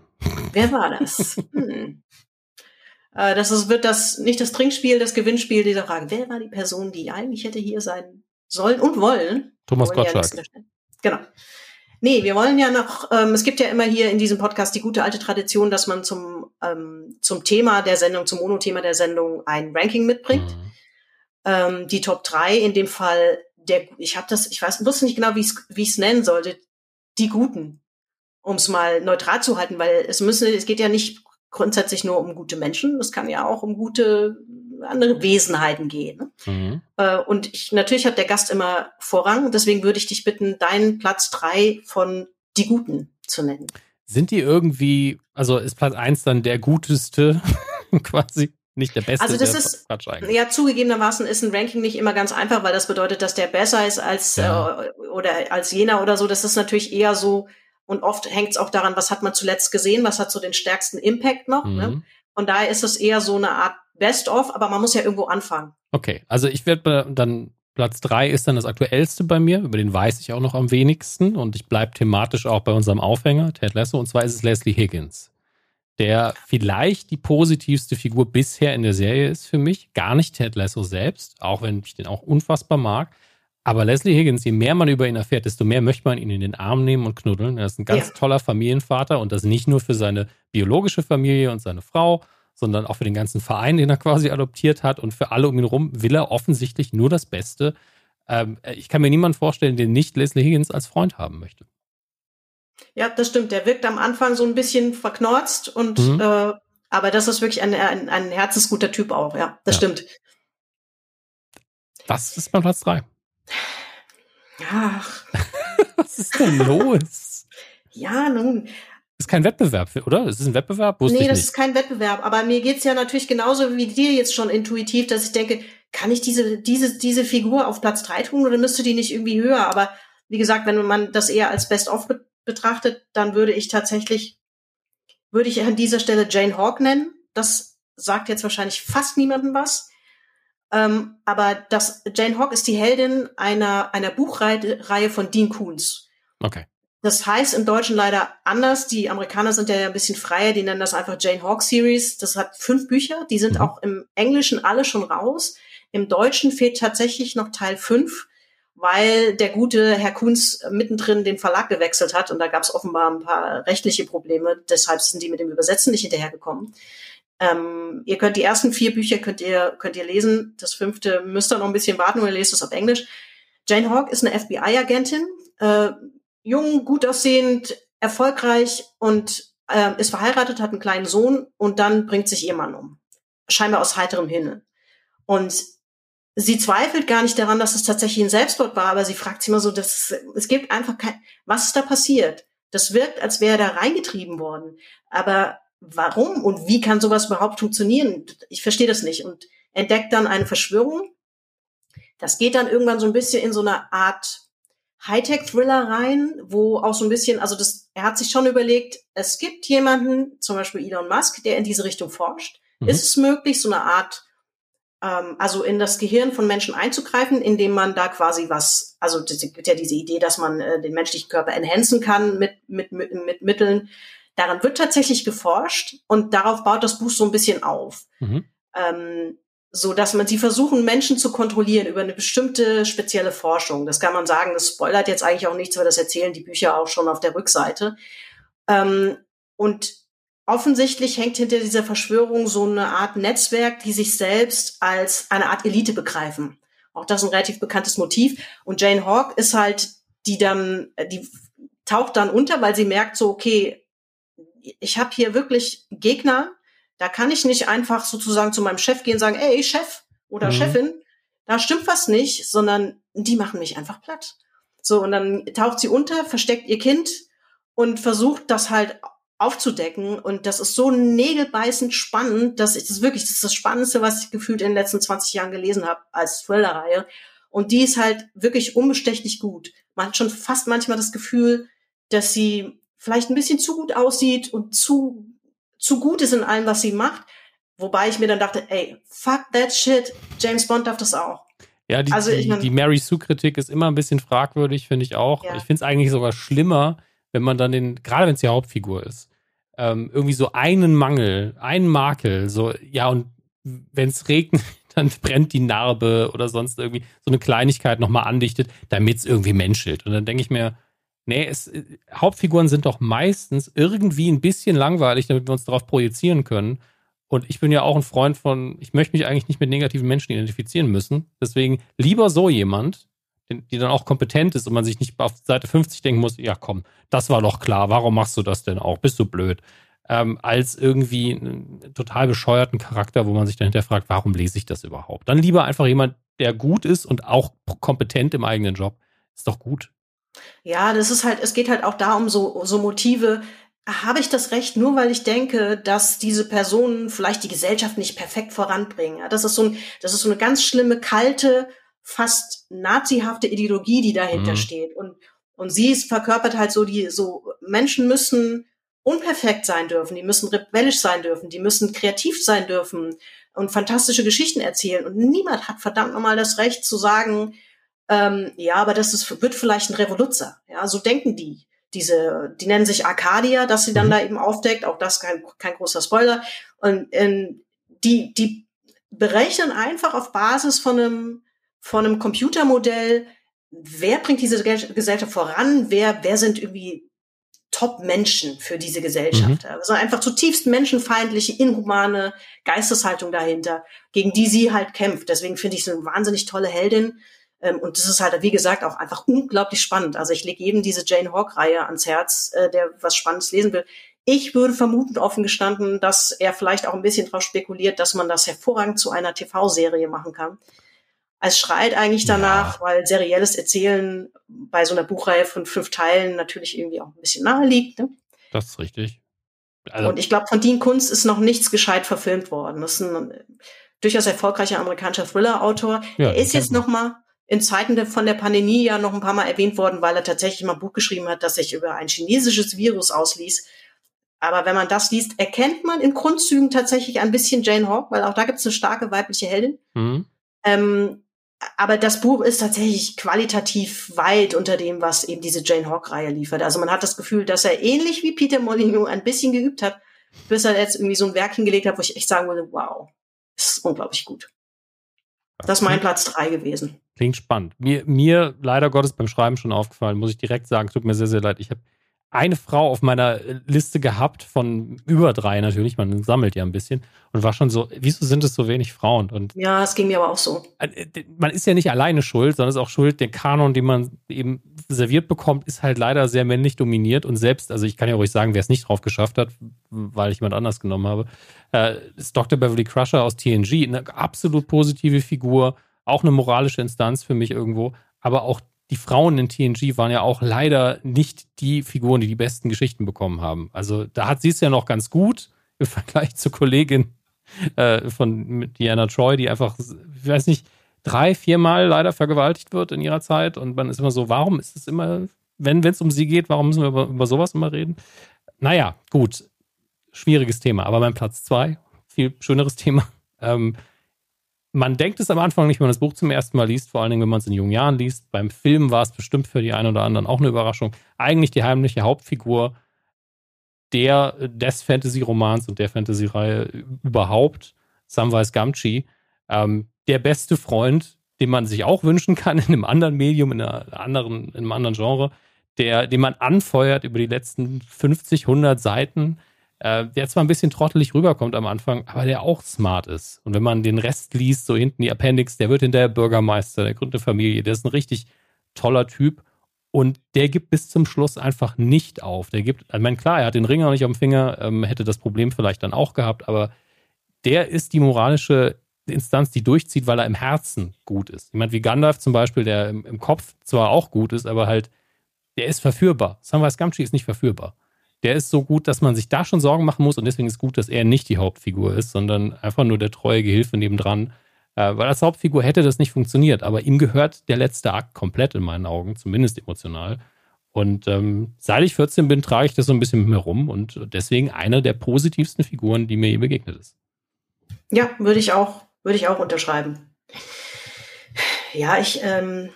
wer war das? Hm. Äh, das ist, wird das nicht das Trinkspiel, das Gewinnspiel dieser Frage. Wer war die Person, die eigentlich hätte hier sein sollen und wollen? Thomas Gottschalk. Ja genau. Nee, wir wollen ja noch, ähm, es gibt ja immer hier in diesem Podcast die gute alte Tradition, dass man zum, ähm, zum Thema der Sendung, zum Monothema der Sendung ein Ranking mitbringt. Mhm. Ähm, die Top 3, in dem Fall der, ich habe das, ich weiß, wusste nicht genau, wie ich es nennen sollte, die Guten, um es mal neutral zu halten, weil es müssen, es geht ja nicht grundsätzlich nur um gute Menschen. Es kann ja auch um gute andere Wesenheiten gehen. Ne? Mhm. Äh, und ich, natürlich hat der Gast immer Vorrang. Deswegen würde ich dich bitten, deinen Platz drei von die Guten zu nennen. Sind die irgendwie, also ist Platz eins dann der guteste quasi? Nicht der beste. Also das ist ja zugegebenermaßen ist ein Ranking nicht immer ganz einfach, weil das bedeutet, dass der besser ist als ja. äh, oder als jener oder so. Das ist natürlich eher so und oft hängt es auch daran, was hat man zuletzt gesehen, was hat so den stärksten Impact noch. Ne? Mhm. Ne? Und daher ist es eher so eine Art Best-of, aber man muss ja irgendwo anfangen. Okay, also ich werde dann Platz drei ist dann das aktuellste bei mir, über den weiß ich auch noch am wenigsten und ich bleibe thematisch auch bei unserem Aufhänger, Ted Lasso, und zwar ist es Leslie Higgins, der vielleicht die positivste Figur bisher in der Serie ist für mich, gar nicht Ted Lasso selbst, auch wenn ich den auch unfassbar mag, aber Leslie Higgins, je mehr man über ihn erfährt, desto mehr möchte man ihn in den Arm nehmen und knuddeln. Er ist ein ganz ja. toller Familienvater und das nicht nur für seine biologische Familie und seine Frau, sondern auch für den ganzen Verein, den er quasi adoptiert hat und für alle um ihn herum will er offensichtlich nur das Beste. Ähm, ich kann mir niemanden vorstellen, der nicht Leslie Higgins als Freund haben möchte. Ja, das stimmt. Der wirkt am Anfang so ein bisschen verknorzt und mhm. äh, aber das ist wirklich ein, ein, ein herzensguter Typ auch, ja. Das ja. stimmt. Das ist mein Platz drei. Ach. Was ist denn los? Ja, nun. Ist kein Wettbewerb, oder? Ist es ein Wettbewerb? Wusste nee, das nicht. ist kein Wettbewerb. Aber mir geht's ja natürlich genauso wie dir jetzt schon intuitiv, dass ich denke, kann ich diese, diese, diese Figur auf Platz drei tun oder müsste die nicht irgendwie höher? Aber wie gesagt, wenn man das eher als Best-of betrachtet, dann würde ich tatsächlich, würde ich an dieser Stelle Jane Hawk nennen. Das sagt jetzt wahrscheinlich fast niemandem was. Ähm, aber das, Jane Hawk ist die Heldin einer, einer Buchreihe von Dean Koons. Okay. Das heißt im Deutschen leider anders. Die Amerikaner sind ja ein bisschen freier, die nennen das einfach Jane Hawk Series. Das hat fünf Bücher, die sind mhm. auch im Englischen alle schon raus. Im Deutschen fehlt tatsächlich noch Teil fünf, weil der gute Herr Kunz mittendrin den Verlag gewechselt hat und da gab es offenbar ein paar rechtliche Probleme. Deshalb sind die mit dem Übersetzen nicht hinterhergekommen. Ähm, ihr könnt die ersten vier Bücher könnt ihr, könnt ihr lesen. Das fünfte müsst ihr noch ein bisschen warten oder lest es auf Englisch. Jane Hawk ist eine FBI-Agentin, äh, jung, gut aussehend, erfolgreich und äh, ist verheiratet, hat einen kleinen Sohn und dann bringt sich ihr Mann um. Scheinbar aus heiterem Himmel. Und sie zweifelt gar nicht daran, dass es tatsächlich ein Selbstmord war, aber sie fragt sich immer so, dass es gibt einfach kein, was ist da passiert? Das wirkt, als wäre er da reingetrieben worden. Aber warum und wie kann sowas überhaupt funktionieren? Ich verstehe das nicht und entdeckt dann eine Verschwörung. Das geht dann irgendwann so ein bisschen in so eine Art Hightech-Thriller rein, wo auch so ein bisschen, also das, er hat sich schon überlegt, es gibt jemanden, zum Beispiel Elon Musk, der in diese Richtung forscht. Mhm. Ist es möglich, so eine Art ähm, also in das Gehirn von Menschen einzugreifen, indem man da quasi was, also es gibt ja diese Idee, dass man äh, den menschlichen Körper enhancen kann mit, mit, mit, mit Mitteln. Daran wird tatsächlich geforscht und darauf baut das Buch so ein bisschen auf. Mhm. Ähm, so dass man sie versuchen, Menschen zu kontrollieren über eine bestimmte spezielle Forschung. Das kann man sagen, das spoilert jetzt eigentlich auch nichts, weil das erzählen die Bücher auch schon auf der Rückseite. Ähm, und offensichtlich hängt hinter dieser Verschwörung so eine Art Netzwerk, die sich selbst als eine Art Elite begreifen. Auch das ist ein relativ bekanntes Motiv. Und Jane Hawk ist halt, die dann, die taucht dann unter, weil sie merkt so, okay, ich habe hier wirklich Gegner, da kann ich nicht einfach sozusagen zu meinem Chef gehen und sagen, ey, Chef oder mhm. Chefin, da stimmt was nicht, sondern die machen mich einfach platt. So, und dann taucht sie unter, versteckt ihr Kind und versucht das halt aufzudecken. Und das ist so nägelbeißend spannend, dass ich das wirklich, das ist das Spannendste, was ich gefühlt in den letzten 20 Jahren gelesen habe als Thriller-Reihe. Und die ist halt wirklich unbestechlich gut. Man hat schon fast manchmal das Gefühl, dass sie vielleicht ein bisschen zu gut aussieht und zu, zu gut ist in allem, was sie macht. Wobei ich mir dann dachte, ey, fuck that shit. James Bond darf das auch. Ja, die, also, die, die Mary Sue-Kritik ist immer ein bisschen fragwürdig, finde ich auch. Ja. Ich finde es eigentlich sogar schlimmer, wenn man dann den, gerade wenn es die Hauptfigur ist, ähm, irgendwie so einen Mangel, einen Makel, so, ja, und wenn es regnet, dann brennt die Narbe oder sonst irgendwie so eine Kleinigkeit nochmal andichtet, damit es irgendwie menschelt. Und dann denke ich mir, nee, es, Hauptfiguren sind doch meistens irgendwie ein bisschen langweilig, damit wir uns darauf projizieren können. Und ich bin ja auch ein Freund von, ich möchte mich eigentlich nicht mit negativen Menschen identifizieren müssen. Deswegen lieber so jemand, die dann auch kompetent ist und man sich nicht auf Seite 50 denken muss, ja komm, das war doch klar, warum machst du das denn auch? Bist du blöd? Ähm, als irgendwie einen total bescheuerten Charakter, wo man sich dann hinterfragt, warum lese ich das überhaupt? Dann lieber einfach jemand, der gut ist und auch kompetent im eigenen Job. Ist doch gut. Ja, das ist halt, es geht halt auch da um so, so Motive. Habe ich das Recht, nur weil ich denke, dass diese Personen vielleicht die Gesellschaft nicht perfekt voranbringen? Ja, das ist so ein, das ist so eine ganz schlimme, kalte fast nazihafte Ideologie, die dahinter mhm. steht. Und, und sie ist verkörpert halt so die, so Menschen müssen unperfekt sein dürfen, die müssen rebellisch sein dürfen, die müssen kreativ sein dürfen und fantastische Geschichten erzählen. Und niemand hat verdammt nochmal das Recht zu sagen, ähm, ja, aber das ist, wird vielleicht ein Revoluzer. Ja, so denken die. Diese, die nennen sich Arcadia, dass sie dann mhm. da eben aufdeckt. Auch das kein, kein großer Spoiler. Und ähm, die, die berechnen einfach auf Basis von einem von einem Computermodell, wer bringt diese Gesellschaft voran, wer, wer sind irgendwie Top-Menschen für diese Gesellschaft. Mhm. Also einfach zutiefst menschenfeindliche, inhumane Geisteshaltung dahinter, gegen die sie halt kämpft. Deswegen finde ich sie eine wahnsinnig tolle Heldin. Ähm, und das ist halt, wie gesagt, auch einfach unglaublich spannend. Also ich lege jedem diese Jane Hawk-Reihe ans Herz, äh, der was Spannendes lesen will. Ich würde vermuten, offen gestanden, dass er vielleicht auch ein bisschen darauf spekuliert, dass man das hervorragend zu einer TV-Serie machen kann. Es schreit eigentlich danach, ja. weil serielles Erzählen bei so einer Buchreihe von fünf Teilen natürlich irgendwie auch ein bisschen nahe liegt. Ne? Das ist richtig. Also und ich glaube, von Dean Kunst ist noch nichts gescheit verfilmt worden. Das ist ein äh, durchaus erfolgreicher amerikanischer Thriller-Autor. Ja, er ist jetzt noch mal in Zeiten von der Pandemie ja noch ein paar Mal erwähnt worden, weil er tatsächlich mal ein Buch geschrieben hat, das sich über ein chinesisches Virus ausließ. Aber wenn man das liest, erkennt man in Grundzügen tatsächlich ein bisschen Jane Hawk, weil auch da gibt es eine starke weibliche Heldin. Mhm. Ähm, aber das Buch ist tatsächlich qualitativ weit unter dem, was eben diese Jane Hawk-Reihe liefert. Also man hat das Gefühl, dass er ähnlich wie Peter Molyneux ein bisschen geübt hat, bis er jetzt irgendwie so ein Werk hingelegt hat, wo ich echt sagen würde, wow, das ist unglaublich gut. Das ist mein Platz drei gewesen. Klingt spannend. Mir, mir leider Gottes beim Schreiben schon aufgefallen, muss ich direkt sagen, tut mir sehr, sehr leid. Ich habe eine Frau auf meiner Liste gehabt von über drei natürlich, man sammelt ja ein bisschen und war schon so, wieso sind es so wenig Frauen? Und ja, es ging mir aber auch so. Äh, man ist ja nicht alleine schuld, sondern es ist auch schuld, der Kanon, den man eben serviert bekommt, ist halt leider sehr männlich dominiert und selbst, also ich kann ja ruhig sagen, wer es nicht drauf geschafft hat, weil ich jemand anders genommen habe, äh, ist Dr. Beverly Crusher aus TNG, eine absolut positive Figur, auch eine moralische Instanz für mich irgendwo, aber auch die Frauen in TNG waren ja auch leider nicht die Figuren, die die besten Geschichten bekommen haben. Also da hat sie es ja noch ganz gut im Vergleich zur Kollegin äh, von Diana Troy, die einfach, ich weiß nicht, drei, viermal leider vergewaltigt wird in ihrer Zeit. Und man ist immer so, warum ist es immer, wenn es um sie geht, warum müssen wir über, über sowas immer reden? Naja, gut, schwieriges Thema. Aber mein Platz zwei, viel schöneres Thema. Ähm, man denkt es am Anfang nicht, wenn man das Buch zum ersten Mal liest, vor allen Dingen, wenn man es in jungen Jahren liest. Beim Film war es bestimmt für die einen oder anderen auch eine Überraschung. Eigentlich die heimliche Hauptfigur der, des Fantasy-Romans und der Fantasy-Reihe überhaupt, Samwise Gamgee, ähm, der beste Freund, den man sich auch wünschen kann in einem anderen Medium, in, anderen, in einem anderen Genre, der, den man anfeuert über die letzten 50, 100 Seiten, äh, der zwar ein bisschen trottelig rüberkommt am Anfang, aber der auch smart ist. Und wenn man den Rest liest, so hinten die Appendix, der wird hinterher Bürgermeister, der gründet eine Familie, der ist ein richtig toller Typ. Und der gibt bis zum Schluss einfach nicht auf. Der gibt, ich meine, klar, er hat den Ring auch nicht am Finger, ähm, hätte das Problem vielleicht dann auch gehabt, aber der ist die moralische Instanz, die durchzieht, weil er im Herzen gut ist. Jemand wie Gandalf zum Beispiel, der im, im Kopf zwar auch gut ist, aber halt, der ist verführbar. Samwise Gamgee ist nicht verführbar der ist so gut, dass man sich da schon Sorgen machen muss und deswegen ist gut, dass er nicht die Hauptfigur ist, sondern einfach nur der treue Gehilfe nebendran. Äh, weil als Hauptfigur hätte das nicht funktioniert, aber ihm gehört der letzte Akt komplett in meinen Augen, zumindest emotional. Und ähm, seit ich 14 bin, trage ich das so ein bisschen mit mir rum und deswegen eine der positivsten Figuren, die mir je begegnet ist. Ja, würde ich auch, würde ich auch unterschreiben. Ja, ich, ähm,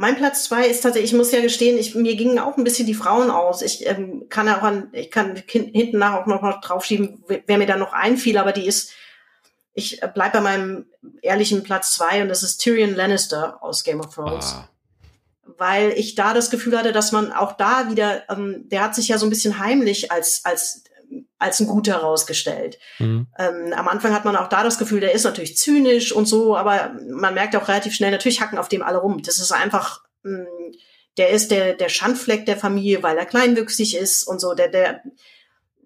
mein Platz zwei ist tatsächlich, ich muss ja gestehen, ich, mir gingen auch ein bisschen die Frauen aus. Ich ähm, kann auch an, ich kann hinten nach auch noch, noch draufschieben, wer mir da noch einfiel, aber die ist, ich äh, bleib bei meinem ehrlichen Platz zwei und das ist Tyrion Lannister aus Game of Thrones. Ah. Weil ich da das Gefühl hatte, dass man auch da wieder, ähm, der hat sich ja so ein bisschen heimlich als, als als ein guter herausgestellt. Mhm. Ähm, am Anfang hat man auch da das Gefühl, der ist natürlich zynisch und so, aber man merkt auch relativ schnell, natürlich hacken auf dem alle rum. Das ist einfach, mh, mm, der ist der, der Schandfleck der Familie, weil er kleinwüchsig ist und so. Der, der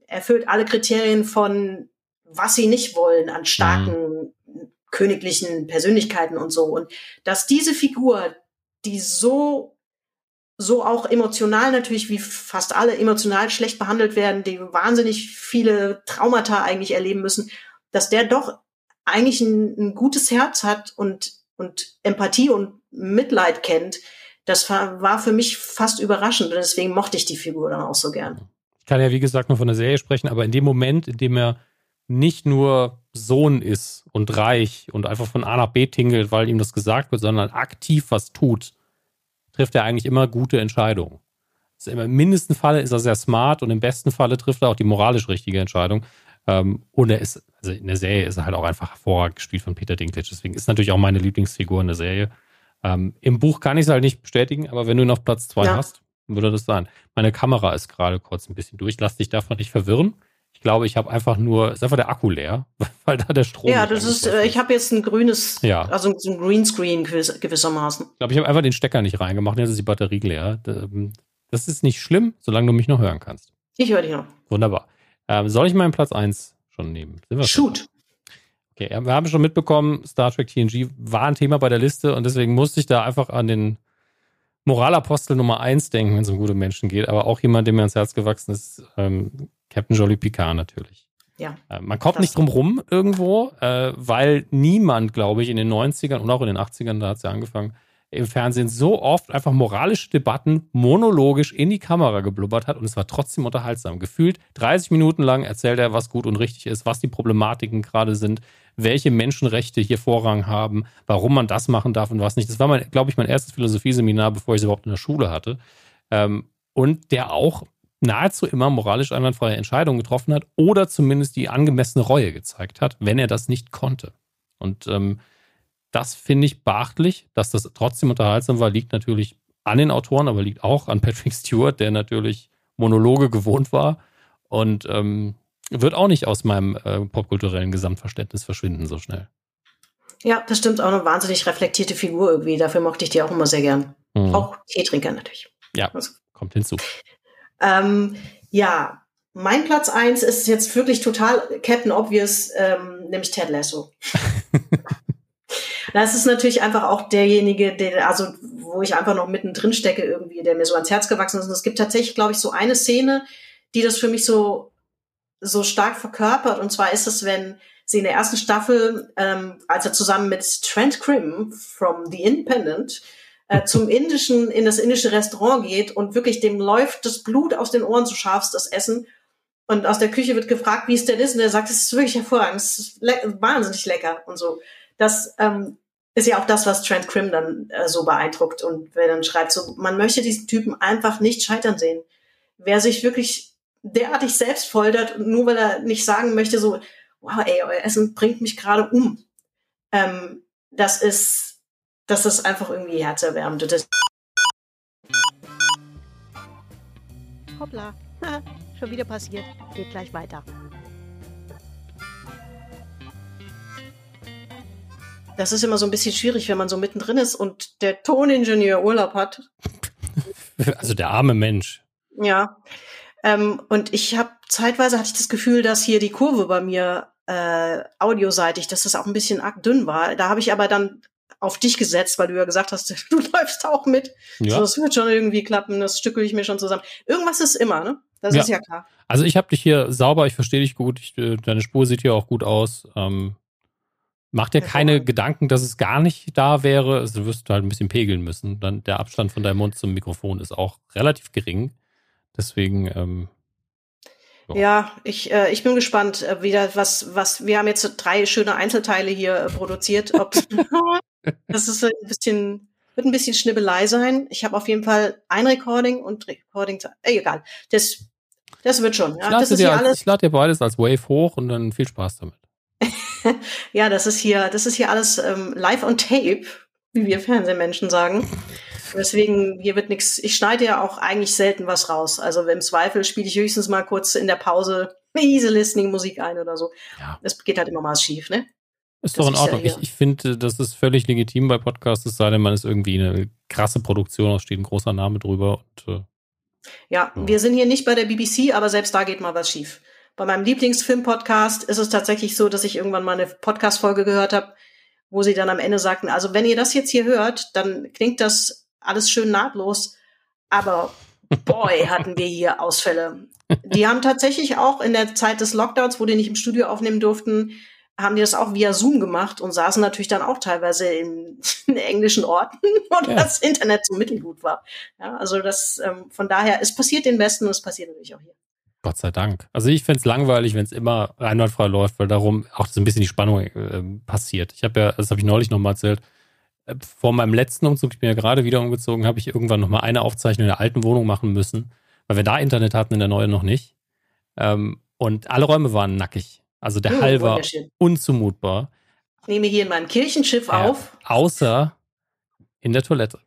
erfüllt alle Kriterien von, was sie nicht wollen, an starken mhm. königlichen Persönlichkeiten und so. Und dass diese Figur, die so so auch emotional natürlich, wie fast alle emotional schlecht behandelt werden, die wahnsinnig viele Traumata eigentlich erleben müssen, dass der doch eigentlich ein, ein gutes Herz hat und, und Empathie und Mitleid kennt, das war für mich fast überraschend und deswegen mochte ich die Figur dann auch so gern. Ich kann ja, wie gesagt, nur von der Serie sprechen, aber in dem Moment, in dem er nicht nur Sohn ist und reich und einfach von A nach B tingelt, weil ihm das gesagt wird, sondern aktiv was tut, trifft er eigentlich immer gute Entscheidungen. Im mindesten Falle ist er sehr smart und im besten Falle trifft er auch die moralisch richtige Entscheidung. Ähm, und er ist, also in der Serie ist er halt auch einfach hervorragend gespielt von Peter Dinklage. Deswegen ist natürlich auch meine Lieblingsfigur in der Serie. Ähm, Im Buch kann ich es halt nicht bestätigen, aber wenn du noch Platz zwei ja. hast, würde das sein. Meine Kamera ist gerade kurz ein bisschen durch. Lass dich davon nicht verwirren. Ich glaube, ich habe einfach nur, ist einfach der Akku leer, weil da der Strom. Ja, das ist, äh, ich habe jetzt ein grünes, ja. also so ein Greenscreen gewiss, gewissermaßen. Ich glaube, ich habe einfach den Stecker nicht reingemacht, jetzt ist die Batterie leer. Ähm, das ist nicht schlimm, solange du mich noch hören kannst. Ich höre dich noch. Wunderbar. Ähm, soll ich meinen Platz 1 schon nehmen? Shoot. Schon? Okay, wir haben schon mitbekommen, Star Trek TNG war ein Thema bei der Liste und deswegen musste ich da einfach an den Moralapostel Nummer 1 denken, wenn es um gute Menschen geht, aber auch jemand, dem mir ans Herz gewachsen ist, ähm, Captain Jolly Picard natürlich. Ja. Äh, man kommt nicht drum rum irgendwo, äh, weil niemand, glaube ich, in den 90ern und auch in den 80ern, da hat es ja angefangen, im Fernsehen so oft einfach moralische Debatten monologisch in die Kamera geblubbert hat und es war trotzdem unterhaltsam. Gefühlt 30 Minuten lang erzählt er, was gut und richtig ist, was die Problematiken gerade sind, welche Menschenrechte hier Vorrang haben, warum man das machen darf und was nicht. Das war, mein, glaube ich, mein erstes Philosophieseminar, bevor ich es überhaupt in der Schule hatte. Ähm, und der auch nahezu immer moralisch einwandfreie Entscheidungen getroffen hat oder zumindest die angemessene Reue gezeigt hat, wenn er das nicht konnte. Und ähm, das finde ich beachtlich, dass das trotzdem unterhaltsam war, liegt natürlich an den Autoren, aber liegt auch an Patrick Stewart, der natürlich Monologe gewohnt war und ähm, wird auch nicht aus meinem äh, popkulturellen Gesamtverständnis verschwinden so schnell. Ja, das stimmt. Auch eine wahnsinnig reflektierte Figur irgendwie. Dafür mochte ich die auch immer sehr gern. Mhm. Auch Teetrinker natürlich. Ja, also. kommt hinzu. Ähm, ja, mein Platz eins ist jetzt wirklich total Captain Obvious, ähm, nämlich Ted Lasso. das ist natürlich einfach auch derjenige, der, also wo ich einfach noch mittendrin stecke irgendwie, der mir so ans Herz gewachsen ist. Und es gibt tatsächlich, glaube ich, so eine Szene, die das für mich so so stark verkörpert. Und zwar ist es, wenn sie in der ersten Staffel, ähm, als er zusammen mit Trent Grimm from The Independent äh, zum indischen, in das indische Restaurant geht und wirklich dem läuft das Blut aus den Ohren, so scharf das Essen. Und aus der Küche wird gefragt, wie es denn ist. Und er sagt, es ist wirklich hervorragend, es ist le wahnsinnig lecker und so. das ähm, ist ja auch das, was Trent Krim dann äh, so beeindruckt und wer dann schreibt, so man möchte diesen Typen einfach nicht scheitern sehen. Wer sich wirklich derartig selbst foltert, nur weil er nicht sagen möchte, so, wow, ey, euer Essen bringt mich gerade um. Ähm, das ist, das ist einfach irgendwie herzerwärmend. Das Hoppla, schon wieder passiert. Geht gleich weiter. Das ist immer so ein bisschen schwierig, wenn man so mittendrin ist und der Toningenieur Urlaub hat. Also der arme Mensch. Ja. Ähm, und ich habe zeitweise hatte ich das Gefühl, dass hier die Kurve bei mir äh, audioseitig, dass das auch ein bisschen arg dünn war. Da habe ich aber dann auf dich gesetzt, weil du ja gesagt hast, du läufst auch mit. Ja. So, das wird schon irgendwie klappen, das stückel ich mir schon zusammen. Irgendwas ist immer, ne? Das ja. ist ja klar. Also ich habe dich hier sauber, ich verstehe dich gut, ich, äh, deine Spur sieht hier auch gut aus. Ähm, mach dir keine Gedanken, dass es gar nicht da wäre. Also du wirst halt ein bisschen pegeln müssen. Dann der Abstand von deinem Mund zum Mikrofon ist auch relativ gering. Deswegen ähm, ja, ich, äh, ich bin gespannt, äh, wieder was, was, wir haben jetzt drei schöne Einzelteile hier äh, produziert. Ob, das ist ein bisschen, wird ein bisschen Schnibbelei sein. Ich habe auf jeden Fall ein Recording und Recording, äh, egal. Das, das wird schon. Ja. Ich lade, dir, alles, ich lade dir beides als Wave hoch und dann viel Spaß damit. ja, das ist hier, das ist hier alles ähm, live on tape, wie wir Fernsehmenschen sagen. Deswegen, hier wird nichts, ich schneide ja auch eigentlich selten was raus. Also im Zweifel spiele ich höchstens mal kurz in der Pause easy listening Musik ein oder so. Ja. Das geht halt immer mal schief, ne? Ist doch in Ordnung. Ich, ich finde, das ist völlig legitim bei Podcasts, es sei denn, man ist irgendwie eine krasse Produktion, da steht ein großer Name drüber. Und, äh, ja, ja, wir sind hier nicht bei der BBC, aber selbst da geht mal was schief. Bei meinem Lieblingsfilm-Podcast ist es tatsächlich so, dass ich irgendwann mal eine Podcast-Folge gehört habe, wo sie dann am Ende sagten, also wenn ihr das jetzt hier hört, dann klingt das alles schön nahtlos. Aber boy, hatten wir hier Ausfälle. Die haben tatsächlich auch in der Zeit des Lockdowns, wo die nicht im Studio aufnehmen durften, haben die das auch via Zoom gemacht und saßen natürlich dann auch teilweise in, in englischen Orten, wo ja. das Internet so mittelgut war. Ja, also das ähm, von daher, es passiert den Besten und es passiert natürlich auch hier. Gott sei Dank. Also ich fände es langweilig, wenn es immer einwandfrei läuft, weil darum auch so ein bisschen die Spannung äh, passiert. Ich habe ja, das habe ich neulich nochmal erzählt, äh, vor meinem letzten Umzug, ich bin ja gerade wieder umgezogen, habe ich irgendwann nochmal eine Aufzeichnung in der alten Wohnung machen müssen, weil wir da Internet hatten, in der neuen noch nicht. Ähm, und alle Räume waren nackig. Also der oh, Hall war unzumutbar. Ich nehme hier in meinem Kirchenschiff auf. Außer in der Toilette.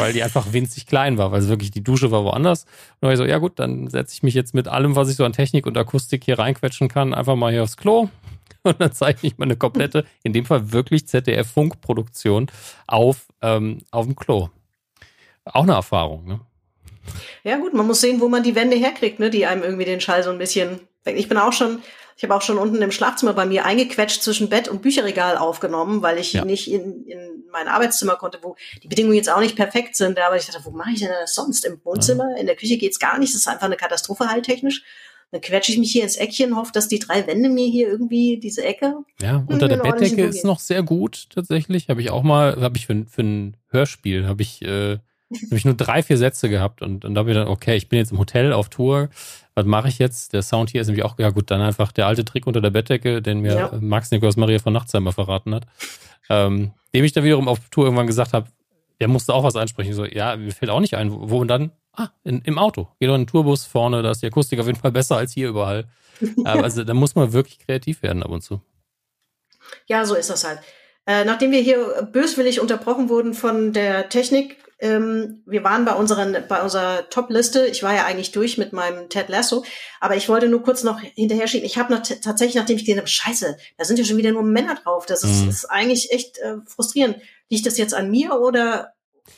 Weil die einfach winzig klein war, weil es wirklich die Dusche war woanders. Und ich so, ja gut, dann setze ich mich jetzt mit allem, was ich so an Technik und Akustik hier reinquetschen kann, einfach mal hier aufs Klo. und dann zeichne ich mal eine komplette, in dem Fall wirklich ZDF-Funkproduktion auf, ähm, auf dem Klo. Auch eine Erfahrung, ne? Ja, gut, man muss sehen, wo man die Wände herkriegt, ne, die einem irgendwie den Schall so ein bisschen. Ich bin auch schon, ich habe auch schon unten im Schlafzimmer bei mir eingequetscht zwischen Bett und Bücherregal aufgenommen, weil ich ja. nicht in, in mein Arbeitszimmer konnte, wo die Bedingungen jetzt auch nicht perfekt sind. Aber ich dachte, wo mache ich denn das sonst? Im Wohnzimmer, in der Küche geht's gar nicht. Das ist einfach eine Katastrophe halt technisch. Dann quetsche ich mich hier ins Eckchen, hoffe, dass die drei Wände mir hier irgendwie diese Ecke. Ja, unter der Bettdecke ist noch sehr gut tatsächlich. Habe ich auch mal, habe ich für, für ein Hörspiel, habe ich, äh, hab ich nur drei, vier Sätze gehabt und, und da habe ich dann, okay, ich bin jetzt im Hotel auf Tour. Was mache ich jetzt? Der Sound hier ist nämlich auch, ja gut, dann einfach der alte Trick unter der Bettdecke, den mir ja. Max Nikolaus Maria von Nachtzheimer verraten hat. Ähm, dem ich dann wiederum auf Tour irgendwann gesagt habe, der musste auch was einsprechen. So, ja, mir fällt auch nicht ein, wo und dann? Ah, in, im Auto. Geh doch in den Tourbus vorne, da ist die Akustik auf jeden Fall besser als hier überall. Aber also da muss man wirklich kreativ werden ab und zu. Ja, so ist das halt. Äh, nachdem wir hier böswillig unterbrochen wurden von der Technik, ähm, wir waren bei unseren, bei unserer Top-Liste. Ich war ja eigentlich durch mit meinem Ted Lasso, aber ich wollte nur kurz noch hinterher schieben. Ich habe tatsächlich, nachdem ich gesehen habe, Scheiße, da sind ja schon wieder nur Männer drauf. Das ist, mhm. ist eigentlich echt äh, frustrierend. Liegt das jetzt an mir oder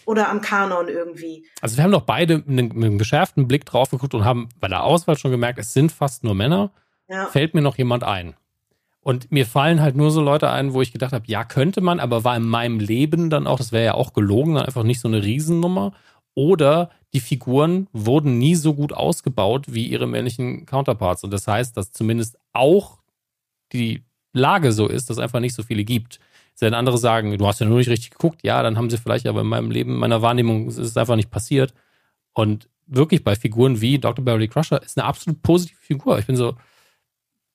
oder am Kanon irgendwie. Also wir haben doch beide mit einem geschärften Blick drauf geguckt und haben bei der Auswahl schon gemerkt, es sind fast nur Männer. Ja. Fällt mir noch jemand ein? Und mir fallen halt nur so Leute ein, wo ich gedacht habe, ja, könnte man, aber war in meinem Leben dann auch, das wäre ja auch gelogen, dann einfach nicht so eine Riesennummer. Oder die Figuren wurden nie so gut ausgebaut wie ihre männlichen Counterparts. Und das heißt, dass zumindest auch die Lage so ist, dass es einfach nicht so viele gibt. Wenn andere sagen, du hast ja nur nicht richtig geguckt, ja, dann haben sie vielleicht, aber in meinem Leben, meiner Wahrnehmung ist es einfach nicht passiert. Und wirklich bei Figuren wie Dr. Beverly Crusher ist eine absolut positive Figur. Ich bin so,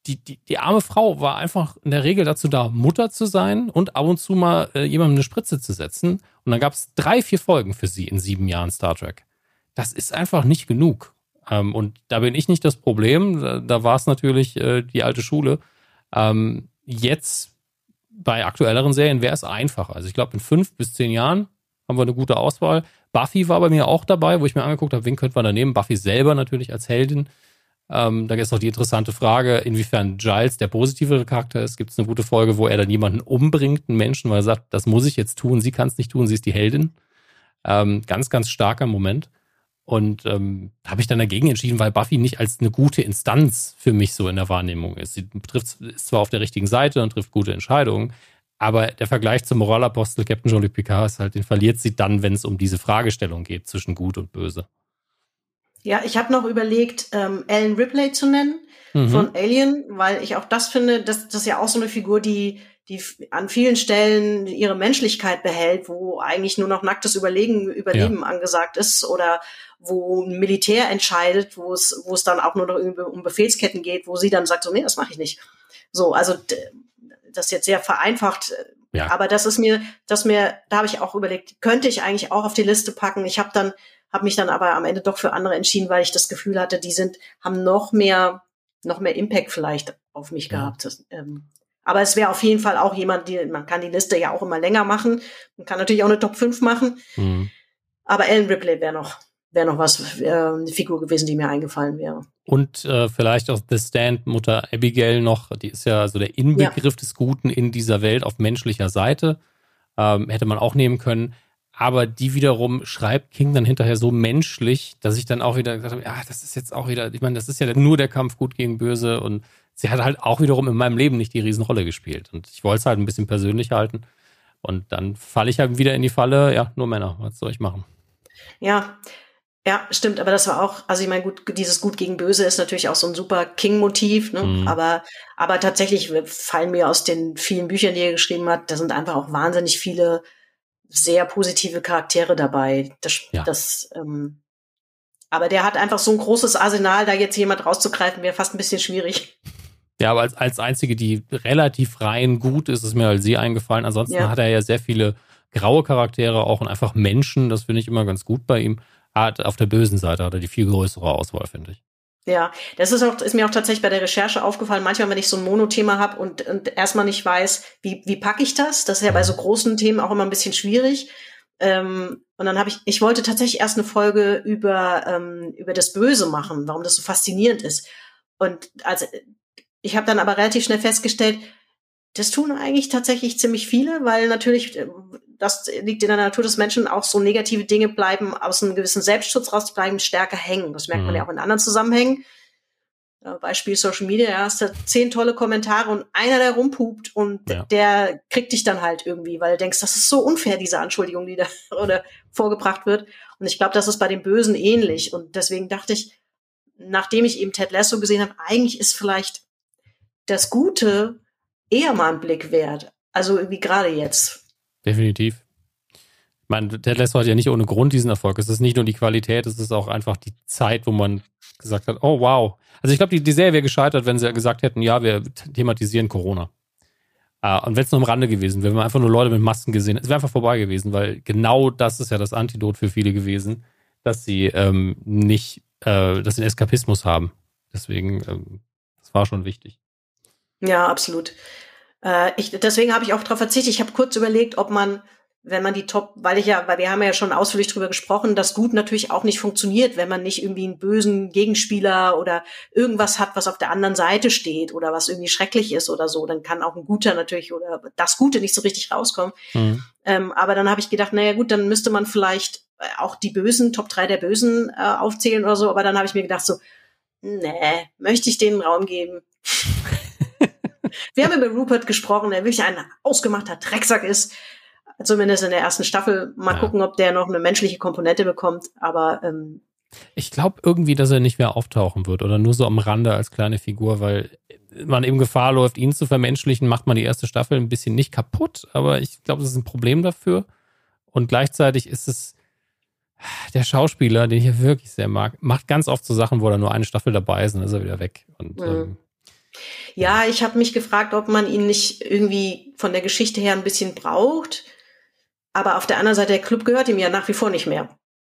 die, die, die arme Frau war einfach in der Regel dazu da, Mutter zu sein und ab und zu mal äh, jemandem eine Spritze zu setzen. Und dann gab es drei, vier Folgen für sie in sieben Jahren Star Trek. Das ist einfach nicht genug. Ähm, und da bin ich nicht das Problem. Da, da war es natürlich äh, die alte Schule. Ähm, jetzt bei aktuelleren Serien wäre es einfacher. Also ich glaube, in fünf bis zehn Jahren haben wir eine gute Auswahl. Buffy war bei mir auch dabei, wo ich mir angeguckt habe, wen könnte man da nehmen? Buffy selber natürlich als Heldin. Ähm, da ist auch die interessante Frage, inwiefern Giles der positivere Charakter ist. Gibt es eine gute Folge, wo er dann jemanden umbringt, einen Menschen, weil er sagt, das muss ich jetzt tun, sie kann es nicht tun, sie ist die Heldin. Ähm, ganz, ganz starker Moment. Und ähm, habe ich dann dagegen entschieden, weil Buffy nicht als eine gute Instanz für mich so in der Wahrnehmung ist. Sie trifft, ist zwar auf der richtigen Seite und trifft gute Entscheidungen, aber der Vergleich zum Moralapostel Captain Jean-Luc Picard ist halt, den verliert sie dann, wenn es um diese Fragestellung geht zwischen Gut und Böse. Ja, ich habe noch überlegt, ähm, Ellen Ripley zu nennen mhm. von Alien, weil ich auch das finde, dass das ist ja auch so eine Figur, die die an vielen Stellen ihre Menschlichkeit behält, wo eigentlich nur noch nacktes Überlegen, Überleben ja. angesagt ist oder wo ein Militär entscheidet, wo es, wo es dann auch nur noch um Befehlsketten geht, wo sie dann sagt, so, nee, das mache ich nicht. So, also das ist jetzt sehr vereinfacht, ja. aber das ist mir, das mir, da habe ich auch überlegt, könnte ich eigentlich auch auf die Liste packen. Ich habe dann, habe mich dann aber am Ende doch für andere entschieden, weil ich das Gefühl hatte, die sind, haben noch mehr, noch mehr Impact vielleicht auf mich ja. gehabt. Das, ähm, aber es wäre auf jeden Fall auch jemand, die, man kann die Liste ja auch immer länger machen. Man kann natürlich auch eine Top 5 machen. Mhm. Aber Ellen Ripley wäre noch, wäre noch was, äh, eine Figur gewesen, die mir eingefallen wäre. Und äh, vielleicht auch The Stand, Mutter Abigail noch, die ist ja so der Inbegriff ja. des Guten in dieser Welt auf menschlicher Seite. Ähm, hätte man auch nehmen können. Aber die wiederum schreibt King dann hinterher so menschlich, dass ich dann auch wieder gesagt habe, ja, das ist jetzt auch wieder, ich meine, das ist ja nur der Kampf gut gegen böse und sie hat halt auch wiederum in meinem Leben nicht die Riesenrolle gespielt. Und ich wollte es halt ein bisschen persönlich halten. Und dann falle ich halt wieder in die Falle, ja, nur Männer, was soll ich machen? Ja, ja, stimmt, aber das war auch, also ich meine, gut, dieses Gut gegen Böse ist natürlich auch so ein super King-Motiv, ne? Mhm. Aber, aber tatsächlich fallen mir aus den vielen Büchern, die er geschrieben hat, da sind einfach auch wahnsinnig viele sehr positive Charaktere dabei. Das, ja. das ähm, aber der hat einfach so ein großes Arsenal, da jetzt jemand rauszugreifen, wäre fast ein bisschen schwierig. Ja, aber als, als einzige, die relativ rein gut ist, ist mir halt sie eingefallen. Ansonsten ja. hat er ja sehr viele graue Charaktere auch und einfach Menschen. Das finde ich immer ganz gut bei ihm. Hat, auf der bösen Seite hat er die viel größere Auswahl, finde ich. Ja, das ist auch, ist mir auch tatsächlich bei der Recherche aufgefallen. Manchmal, wenn ich so ein Monothema habe und, und erstmal nicht weiß, wie, wie packe ich das? Das ist ja bei so großen Themen auch immer ein bisschen schwierig. Ähm, und dann habe ich, ich wollte tatsächlich erst eine Folge über, ähm, über das Böse machen, warum das so faszinierend ist. Und also ich habe dann aber relativ schnell festgestellt, das tun eigentlich tatsächlich ziemlich viele, weil natürlich, äh, das liegt in der Natur des Menschen, auch so negative Dinge bleiben, aus einem gewissen Selbstschutz raus bleiben, stärker hängen. Das merkt man ja mhm. auch in anderen Zusammenhängen. Beispiel Social Media, ja, hast du zehn tolle Kommentare und einer, der rumpupt und ja. der kriegt dich dann halt irgendwie, weil du denkst, das ist so unfair, diese Anschuldigung, die da oder vorgebracht wird. Und ich glaube, das ist bei den Bösen ähnlich. Und deswegen dachte ich, nachdem ich eben Ted Lasso gesehen habe, eigentlich ist vielleicht das Gute eher mal ein Blick wert. Also wie gerade jetzt. Definitiv. Ich meine, Ted Lasso hat ja nicht ohne Grund diesen Erfolg. Es ist nicht nur die Qualität, es ist auch einfach die Zeit, wo man gesagt hat, oh wow. Also ich glaube, die, die Serie wäre gescheitert, wenn sie gesagt hätten, ja, wir thematisieren Corona. Uh, und wenn es nur am Rande gewesen wäre, wenn man einfach nur Leute mit Masken gesehen hätte, es wäre einfach vorbei gewesen, weil genau das ist ja das Antidot für viele gewesen, dass sie ähm, nicht, äh, dass sie einen Eskapismus haben. Deswegen, ähm, das war schon wichtig. Ja, absolut. Äh, ich, deswegen habe ich auch darauf verzichtet. Ich habe kurz überlegt, ob man wenn man die Top, weil ich ja, weil wir haben ja schon ausführlich drüber gesprochen, dass gut natürlich auch nicht funktioniert, wenn man nicht irgendwie einen bösen Gegenspieler oder irgendwas hat, was auf der anderen Seite steht oder was irgendwie schrecklich ist oder so, dann kann auch ein guter natürlich oder das Gute nicht so richtig rauskommen. Mhm. Ähm, aber dann habe ich gedacht, naja gut, dann müsste man vielleicht äh, auch die Bösen, Top 3 der Bösen äh, aufzählen oder so, aber dann habe ich mir gedacht so, nee, möchte ich denen Raum geben. wir haben über Rupert gesprochen, der wirklich ein ausgemachter Drecksack ist zumindest in der ersten Staffel. Mal ja. gucken, ob der noch eine menschliche Komponente bekommt. Aber ähm, ich glaube irgendwie, dass er nicht mehr auftauchen wird oder nur so am Rande als kleine Figur, weil man eben Gefahr läuft, ihn zu vermenschlichen, macht man die erste Staffel ein bisschen nicht kaputt, aber ich glaube, das ist ein Problem dafür. Und gleichzeitig ist es der Schauspieler, den ich ja wirklich sehr mag, macht ganz oft so Sachen, wo er nur eine Staffel dabei ist und dann ist er wieder weg. Und mhm. ähm, Ja, ich habe mich gefragt, ob man ihn nicht irgendwie von der Geschichte her ein bisschen braucht. Aber auf der anderen Seite, der Club gehört ihm ja nach wie vor nicht mehr.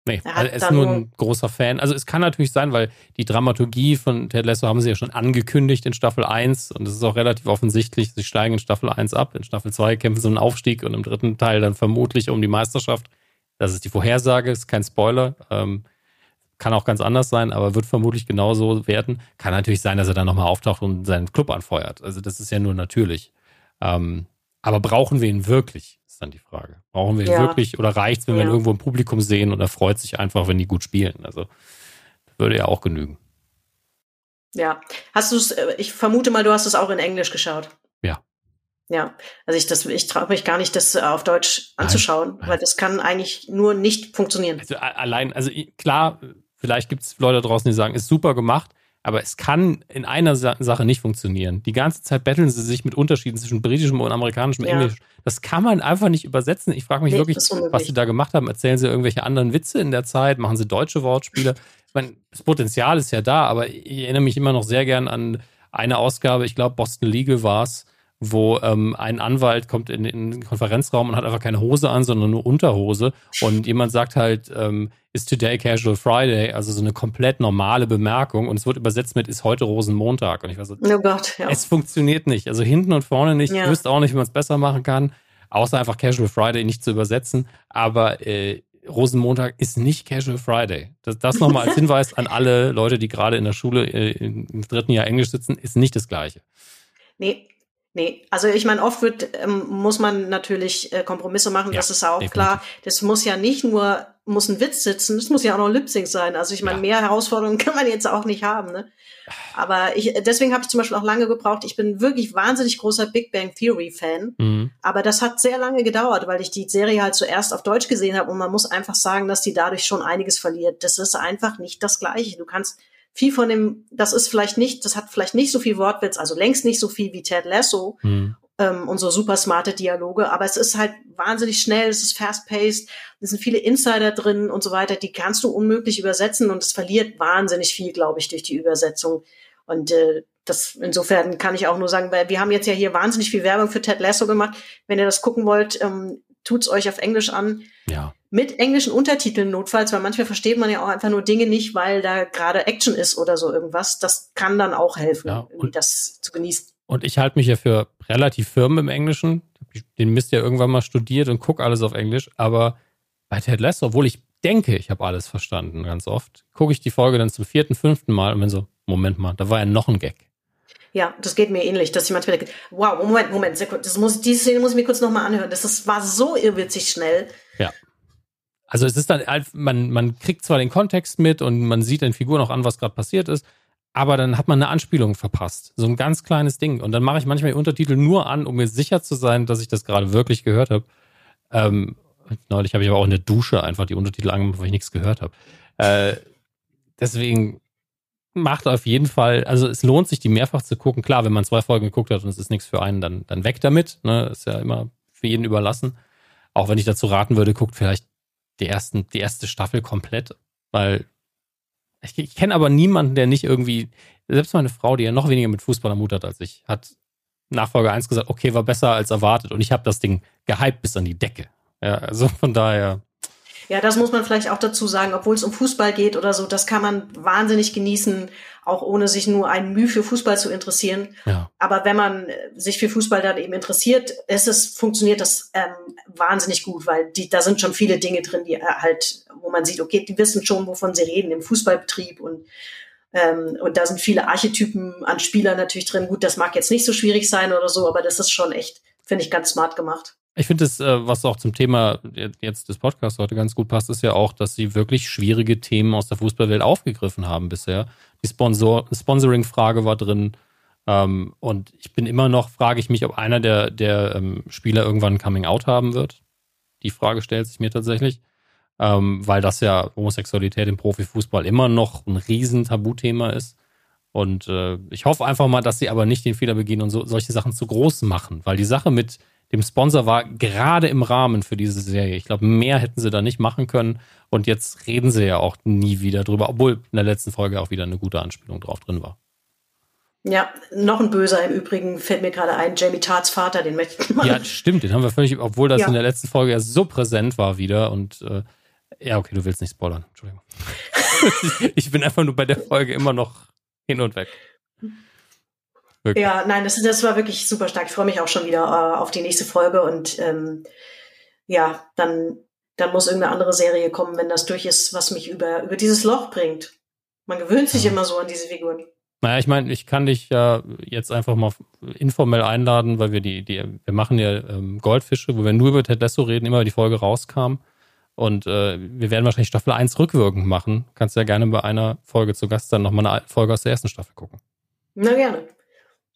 Nee, er, also er ist nur ein großer Fan. Also es kann natürlich sein, weil die Dramaturgie von Ted Lasso haben sie ja schon angekündigt in Staffel 1 und es ist auch relativ offensichtlich, sie steigen in Staffel 1 ab, in Staffel 2 kämpfen sie einen Aufstieg und im dritten Teil dann vermutlich um die Meisterschaft. Das ist die Vorhersage, ist kein Spoiler. Ähm, kann auch ganz anders sein, aber wird vermutlich genauso werden. Kann natürlich sein, dass er dann nochmal auftaucht und seinen Club anfeuert. Also das ist ja nur natürlich. Ähm, aber brauchen wir ihn wirklich? dann die Frage. Brauchen wir ja. wirklich oder reicht es, wenn ja. wir ihn irgendwo im Publikum sehen und er freut sich einfach, wenn die gut spielen? Also würde ja auch genügen. Ja. Hast du es, äh, ich vermute mal, du hast es auch in Englisch geschaut. Ja. Ja, also ich, das, ich traue mich gar nicht, das äh, auf Deutsch anzuschauen, nein, weil das kann eigentlich nur nicht funktionieren. Also allein, also klar, vielleicht gibt es Leute draußen, die sagen, ist super gemacht, aber es kann in einer Sache nicht funktionieren. Die ganze Zeit betteln sie sich mit Unterschieden zwischen britischem und amerikanischem ja. Englisch. Das kann man einfach nicht übersetzen. Ich frage mich nee, wirklich, was sie da gemacht haben. Erzählen sie irgendwelche anderen Witze in der Zeit? Machen sie deutsche Wortspiele? Ich meine, das Potenzial ist ja da, aber ich erinnere mich immer noch sehr gern an eine Ausgabe, ich glaube, Boston Legal war es, wo ähm, ein Anwalt kommt in, in den Konferenzraum und hat einfach keine Hose an, sondern nur Unterhose. Und jemand sagt halt, ähm, ist today casual Friday, also so eine komplett normale Bemerkung. Und es wird übersetzt mit, ist heute Rosenmontag. Und ich war so, oh Gott, ja. es funktioniert nicht. Also hinten und vorne nicht. Ja. Ich wüsste auch nicht, wie man es besser machen kann, außer einfach Casual Friday nicht zu übersetzen. Aber äh, Rosenmontag ist nicht Casual Friday. Das, das nochmal als Hinweis an alle Leute, die gerade in der Schule äh, im dritten Jahr Englisch sitzen, ist nicht das Gleiche. Nee, Nee, also ich meine, oft wird, ähm, muss man natürlich äh, Kompromisse machen, ja, das ist auch definitiv. klar. Das muss ja nicht nur, muss ein Witz sitzen, das muss ja auch noch Lip Sync sein. Also ich meine, ja. mehr Herausforderungen kann man jetzt auch nicht haben. Ne? Aber ich, deswegen habe ich zum Beispiel auch lange gebraucht. Ich bin wirklich wahnsinnig großer Big Bang Theory Fan. Mhm. Aber das hat sehr lange gedauert, weil ich die Serie halt zuerst auf Deutsch gesehen habe und man muss einfach sagen, dass die dadurch schon einiges verliert. Das ist einfach nicht das Gleiche. Du kannst viel von dem, das ist vielleicht nicht, das hat vielleicht nicht so viel Wortwitz, also längst nicht so viel wie Ted Lasso mhm. ähm, und so super smarte Dialoge, aber es ist halt wahnsinnig schnell, es ist fast-paced, es sind viele Insider drin und so weiter, die kannst du unmöglich übersetzen und es verliert wahnsinnig viel, glaube ich, durch die Übersetzung. Und äh, das insofern kann ich auch nur sagen, weil wir haben jetzt ja hier wahnsinnig viel Werbung für Ted Lasso gemacht. Wenn ihr das gucken wollt, ähm, tut's euch auf Englisch an. Ja mit englischen Untertiteln notfalls, weil manchmal versteht man ja auch einfach nur Dinge nicht, weil da gerade Action ist oder so irgendwas. Das kann dann auch helfen, ja, das zu genießen. Und ich halte mich ja für relativ firm im Englischen. Den Mist ja irgendwann mal studiert und gucke alles auf Englisch. Aber bei Ted Lasso, obwohl ich denke, ich habe alles verstanden ganz oft, gucke ich die Folge dann zum vierten, fünften Mal und bin so, Moment mal, da war ja noch ein Gag. Ja, das geht mir ähnlich, dass ich manchmal denke, wow, Moment, Moment, Sekunde, das muss, diese Szene muss ich mir kurz nochmal anhören. Das, das war so irrwitzig schnell. Also es ist dann, man, man kriegt zwar den Kontext mit und man sieht den Figuren auch an, was gerade passiert ist, aber dann hat man eine Anspielung verpasst. So ein ganz kleines Ding. Und dann mache ich manchmal die Untertitel nur an, um mir sicher zu sein, dass ich das gerade wirklich gehört habe. Ähm, neulich habe ich aber auch in der Dusche einfach die Untertitel angemacht, weil ich nichts gehört habe. Äh, deswegen macht auf jeden Fall, also es lohnt sich, die mehrfach zu gucken. Klar, wenn man zwei Folgen geguckt hat und es ist nichts für einen, dann, dann weg damit. Ne? Ist ja immer für jeden überlassen. Auch wenn ich dazu raten würde, guckt vielleicht die, ersten, die erste Staffel komplett, weil ich, ich kenne aber niemanden, der nicht irgendwie, selbst meine Frau, die ja noch weniger mit Fußball am Hut hat als ich, hat nach Folge 1 gesagt, okay, war besser als erwartet und ich habe das Ding gehypt bis an die Decke. Ja, also von daher. Ja, das muss man vielleicht auch dazu sagen, obwohl es um Fußball geht oder so, das kann man wahnsinnig genießen, auch ohne sich nur ein Mühe für Fußball zu interessieren. Ja. Aber wenn man äh, sich für Fußball dann eben interessiert, ist es, funktioniert das ähm, wahnsinnig gut, weil die, da sind schon viele Dinge drin, die äh, halt, wo man sieht, okay, die wissen schon, wovon sie reden im Fußballbetrieb und ähm, und da sind viele Archetypen an Spielern natürlich drin. Gut, das mag jetzt nicht so schwierig sein oder so, aber das ist schon echt, finde ich, ganz smart gemacht. Ich finde es, äh, was auch zum Thema jetzt des Podcasts heute ganz gut passt, ist ja auch, dass sie wirklich schwierige Themen aus der Fußballwelt aufgegriffen haben bisher. Die Sponsor Sponsoring-Frage war drin. Ähm, und ich bin immer noch, frage ich mich, ob einer der, der ähm, Spieler irgendwann ein Coming Out haben wird. Die Frage stellt sich mir tatsächlich. Ähm, weil das ja Homosexualität im Profifußball immer noch ein riesen Tabuthema ist. Und äh, ich hoffe einfach mal, dass sie aber nicht den Fehler begehen und so, solche Sachen zu groß machen. Weil die Sache mit dem Sponsor war gerade im Rahmen für diese Serie. Ich glaube, mehr hätten sie da nicht machen können. Und jetzt reden sie ja auch nie wieder drüber, obwohl in der letzten Folge auch wieder eine gute Anspielung drauf drin war. Ja, noch ein Böser im Übrigen fällt mir gerade ein, Jamie Tarts Vater, den möchte ich mal. Ja, stimmt, den haben wir völlig, obwohl das ja. in der letzten Folge ja so präsent war wieder und äh, ja, okay, du willst nicht spoilern, Entschuldigung. ich bin einfach nur bei der Folge immer noch hin und weg. Wirklich. Ja, nein, das, das war wirklich super stark. Ich freue mich auch schon wieder äh, auf die nächste Folge und ähm, ja, dann, dann muss irgendeine andere Serie kommen, wenn das durch ist, was mich über, über dieses Loch bringt. Man gewöhnt sich immer so an diese Figuren. Naja, ich meine, ich kann dich ja jetzt einfach mal informell einladen, weil wir die, die wir machen ja ähm, Goldfische, wo wir nur über Ted Lasso reden, immer die Folge rauskam. Und äh, wir werden wahrscheinlich Staffel 1 rückwirkend machen. Kannst ja gerne bei einer Folge zu Gast dann nochmal eine Folge aus der ersten Staffel gucken. Na gerne.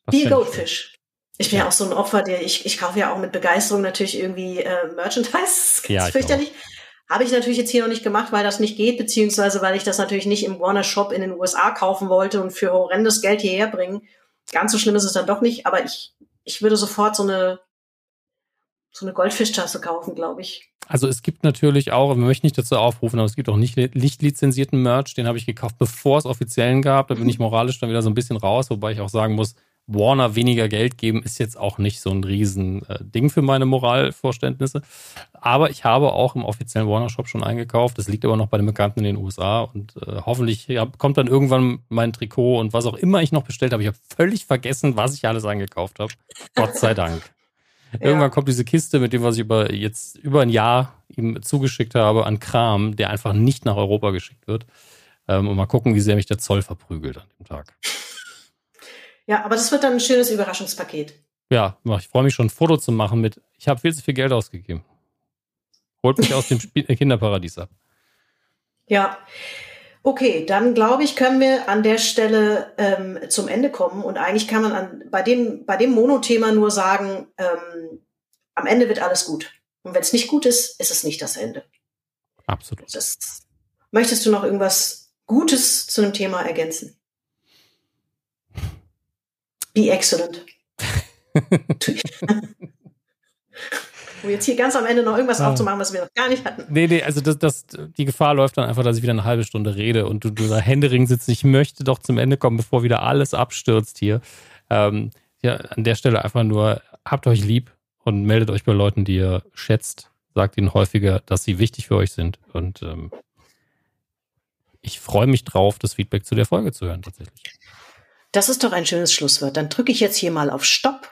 Wie Goldfish. Ich bin ja. ja. auch so ein Opfer, der ich, ich kaufe ja auch mit Begeisterung natürlich irgendwie äh, Merchandise. Ganz ja, fürchterlich. Habe ich natürlich jetzt hier noch nicht gemacht, weil das nicht geht, beziehungsweise weil ich das natürlich nicht im Warner Shop in den USA kaufen wollte und für horrendes Geld hierher bringen. Ganz so schlimm ist es dann doch nicht, aber ich, ich würde sofort so eine, so eine Goldfischtasse kaufen, glaube ich. Also es gibt natürlich auch, wir möchten nicht dazu aufrufen, aber es gibt auch nicht, nicht lizenzierten Merch, den habe ich gekauft, bevor es offiziellen gab. Da bin ich moralisch dann wieder so ein bisschen raus, wobei ich auch sagen muss, Warner weniger Geld geben, ist jetzt auch nicht so ein riesen äh, für meine Moralvorständnisse. Aber ich habe auch im offiziellen Warner-Shop schon eingekauft. Das liegt aber noch bei den Bekannten in den USA. Und äh, hoffentlich ja, kommt dann irgendwann mein Trikot und was auch immer ich noch bestellt habe. Ich habe völlig vergessen, was ich alles eingekauft habe. Gott sei Dank. Ja. Irgendwann kommt diese Kiste mit dem, was ich über jetzt über ein Jahr ihm zugeschickt habe an Kram, der einfach nicht nach Europa geschickt wird. Ähm, und mal gucken, wie sehr mich der Zoll verprügelt an dem Tag. Ja, aber das wird dann ein schönes Überraschungspaket. Ja, ich freue mich schon, ein Foto zu machen mit, ich habe viel zu viel Geld ausgegeben. Holt mich aus dem Kinderparadies ab. Ja. Okay, dann glaube ich, können wir an der Stelle ähm, zum Ende kommen. Und eigentlich kann man an, bei dem, bei dem Monothema nur sagen, ähm, am Ende wird alles gut. Und wenn es nicht gut ist, ist es nicht das Ende. Absolut. Das, möchtest du noch irgendwas Gutes zu einem Thema ergänzen? Be excellent. um jetzt hier ganz am Ende noch irgendwas ah. aufzumachen, was wir noch gar nicht hatten. Nee, nee, also das, das, die Gefahr läuft dann einfach, dass ich wieder eine halbe Stunde rede und du, du da Händering sitzt. Ich möchte doch zum Ende kommen, bevor wieder alles abstürzt hier. Ähm, ja, an der Stelle einfach nur, habt euch lieb und meldet euch bei Leuten, die ihr schätzt. Sagt ihnen häufiger, dass sie wichtig für euch sind. Und ähm, ich freue mich drauf, das Feedback zu der Folge zu hören, tatsächlich. Das ist doch ein schönes Schlusswort. Dann drücke ich jetzt hier mal auf Stopp.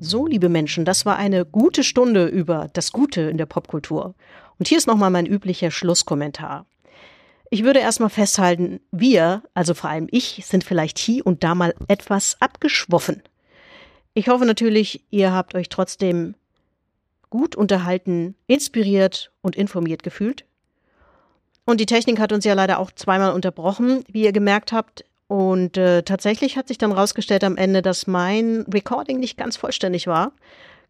So, liebe Menschen, das war eine gute Stunde über das Gute in der Popkultur. Und hier ist nochmal mein üblicher Schlusskommentar. Ich würde erstmal festhalten, wir, also vor allem ich, sind vielleicht hier und da mal etwas abgeschwoffen. Ich hoffe natürlich, ihr habt euch trotzdem gut unterhalten, inspiriert und informiert gefühlt. Und die Technik hat uns ja leider auch zweimal unterbrochen, wie ihr gemerkt habt. Und äh, tatsächlich hat sich dann rausgestellt am Ende, dass mein Recording nicht ganz vollständig war.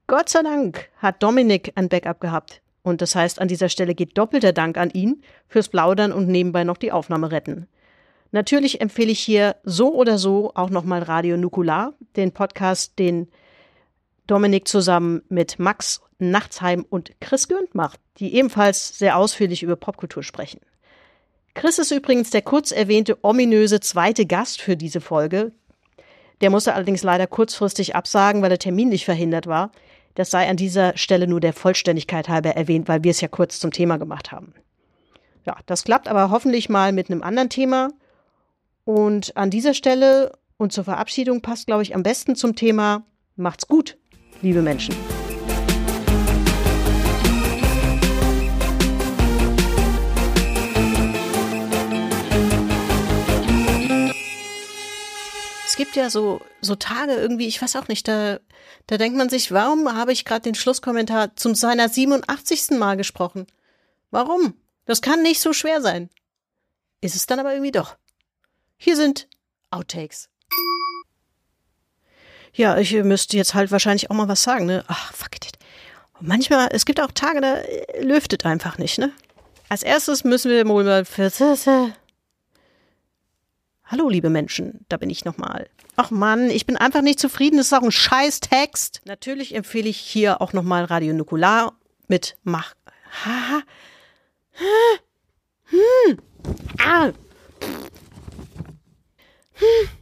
Gott sei Dank hat Dominik ein Backup gehabt. Und das heißt, an dieser Stelle geht doppelter Dank an ihn fürs Plaudern und nebenbei noch die Aufnahme retten. Natürlich empfehle ich hier so oder so auch nochmal Radio Nukular, den Podcast, den Dominik zusammen mit Max Nachtsheim und Chris Gürnt macht, die ebenfalls sehr ausführlich über Popkultur sprechen. Chris ist übrigens der kurz erwähnte ominöse zweite Gast für diese Folge. Der musste allerdings leider kurzfristig absagen, weil er terminlich verhindert war. Das sei an dieser Stelle nur der Vollständigkeit halber erwähnt, weil wir es ja kurz zum Thema gemacht haben. Ja, das klappt aber hoffentlich mal mit einem anderen Thema. Und an dieser Stelle und zur Verabschiedung passt, glaube ich, am besten zum Thema Macht's gut, liebe Menschen. Gibt ja so, so Tage irgendwie, ich weiß auch nicht, da, da denkt man sich, warum habe ich gerade den Schlusskommentar zum seiner 87. Mal gesprochen? Warum? Das kann nicht so schwer sein. Ist es dann aber irgendwie doch. Hier sind Outtakes. Ja, ich müsste jetzt halt wahrscheinlich auch mal was sagen, ne? Ach, fuck it. Manchmal, es gibt auch Tage, da äh, lüftet einfach nicht, ne? Als erstes müssen wir mal für Hallo, liebe Menschen, da bin ich nochmal. Ach Mann, ich bin einfach nicht zufrieden, das ist auch ein scheiß Text. Natürlich empfehle ich hier auch nochmal Radio Nukular mit Mach. Ha, ha. Hm. hm. Ah. Hm.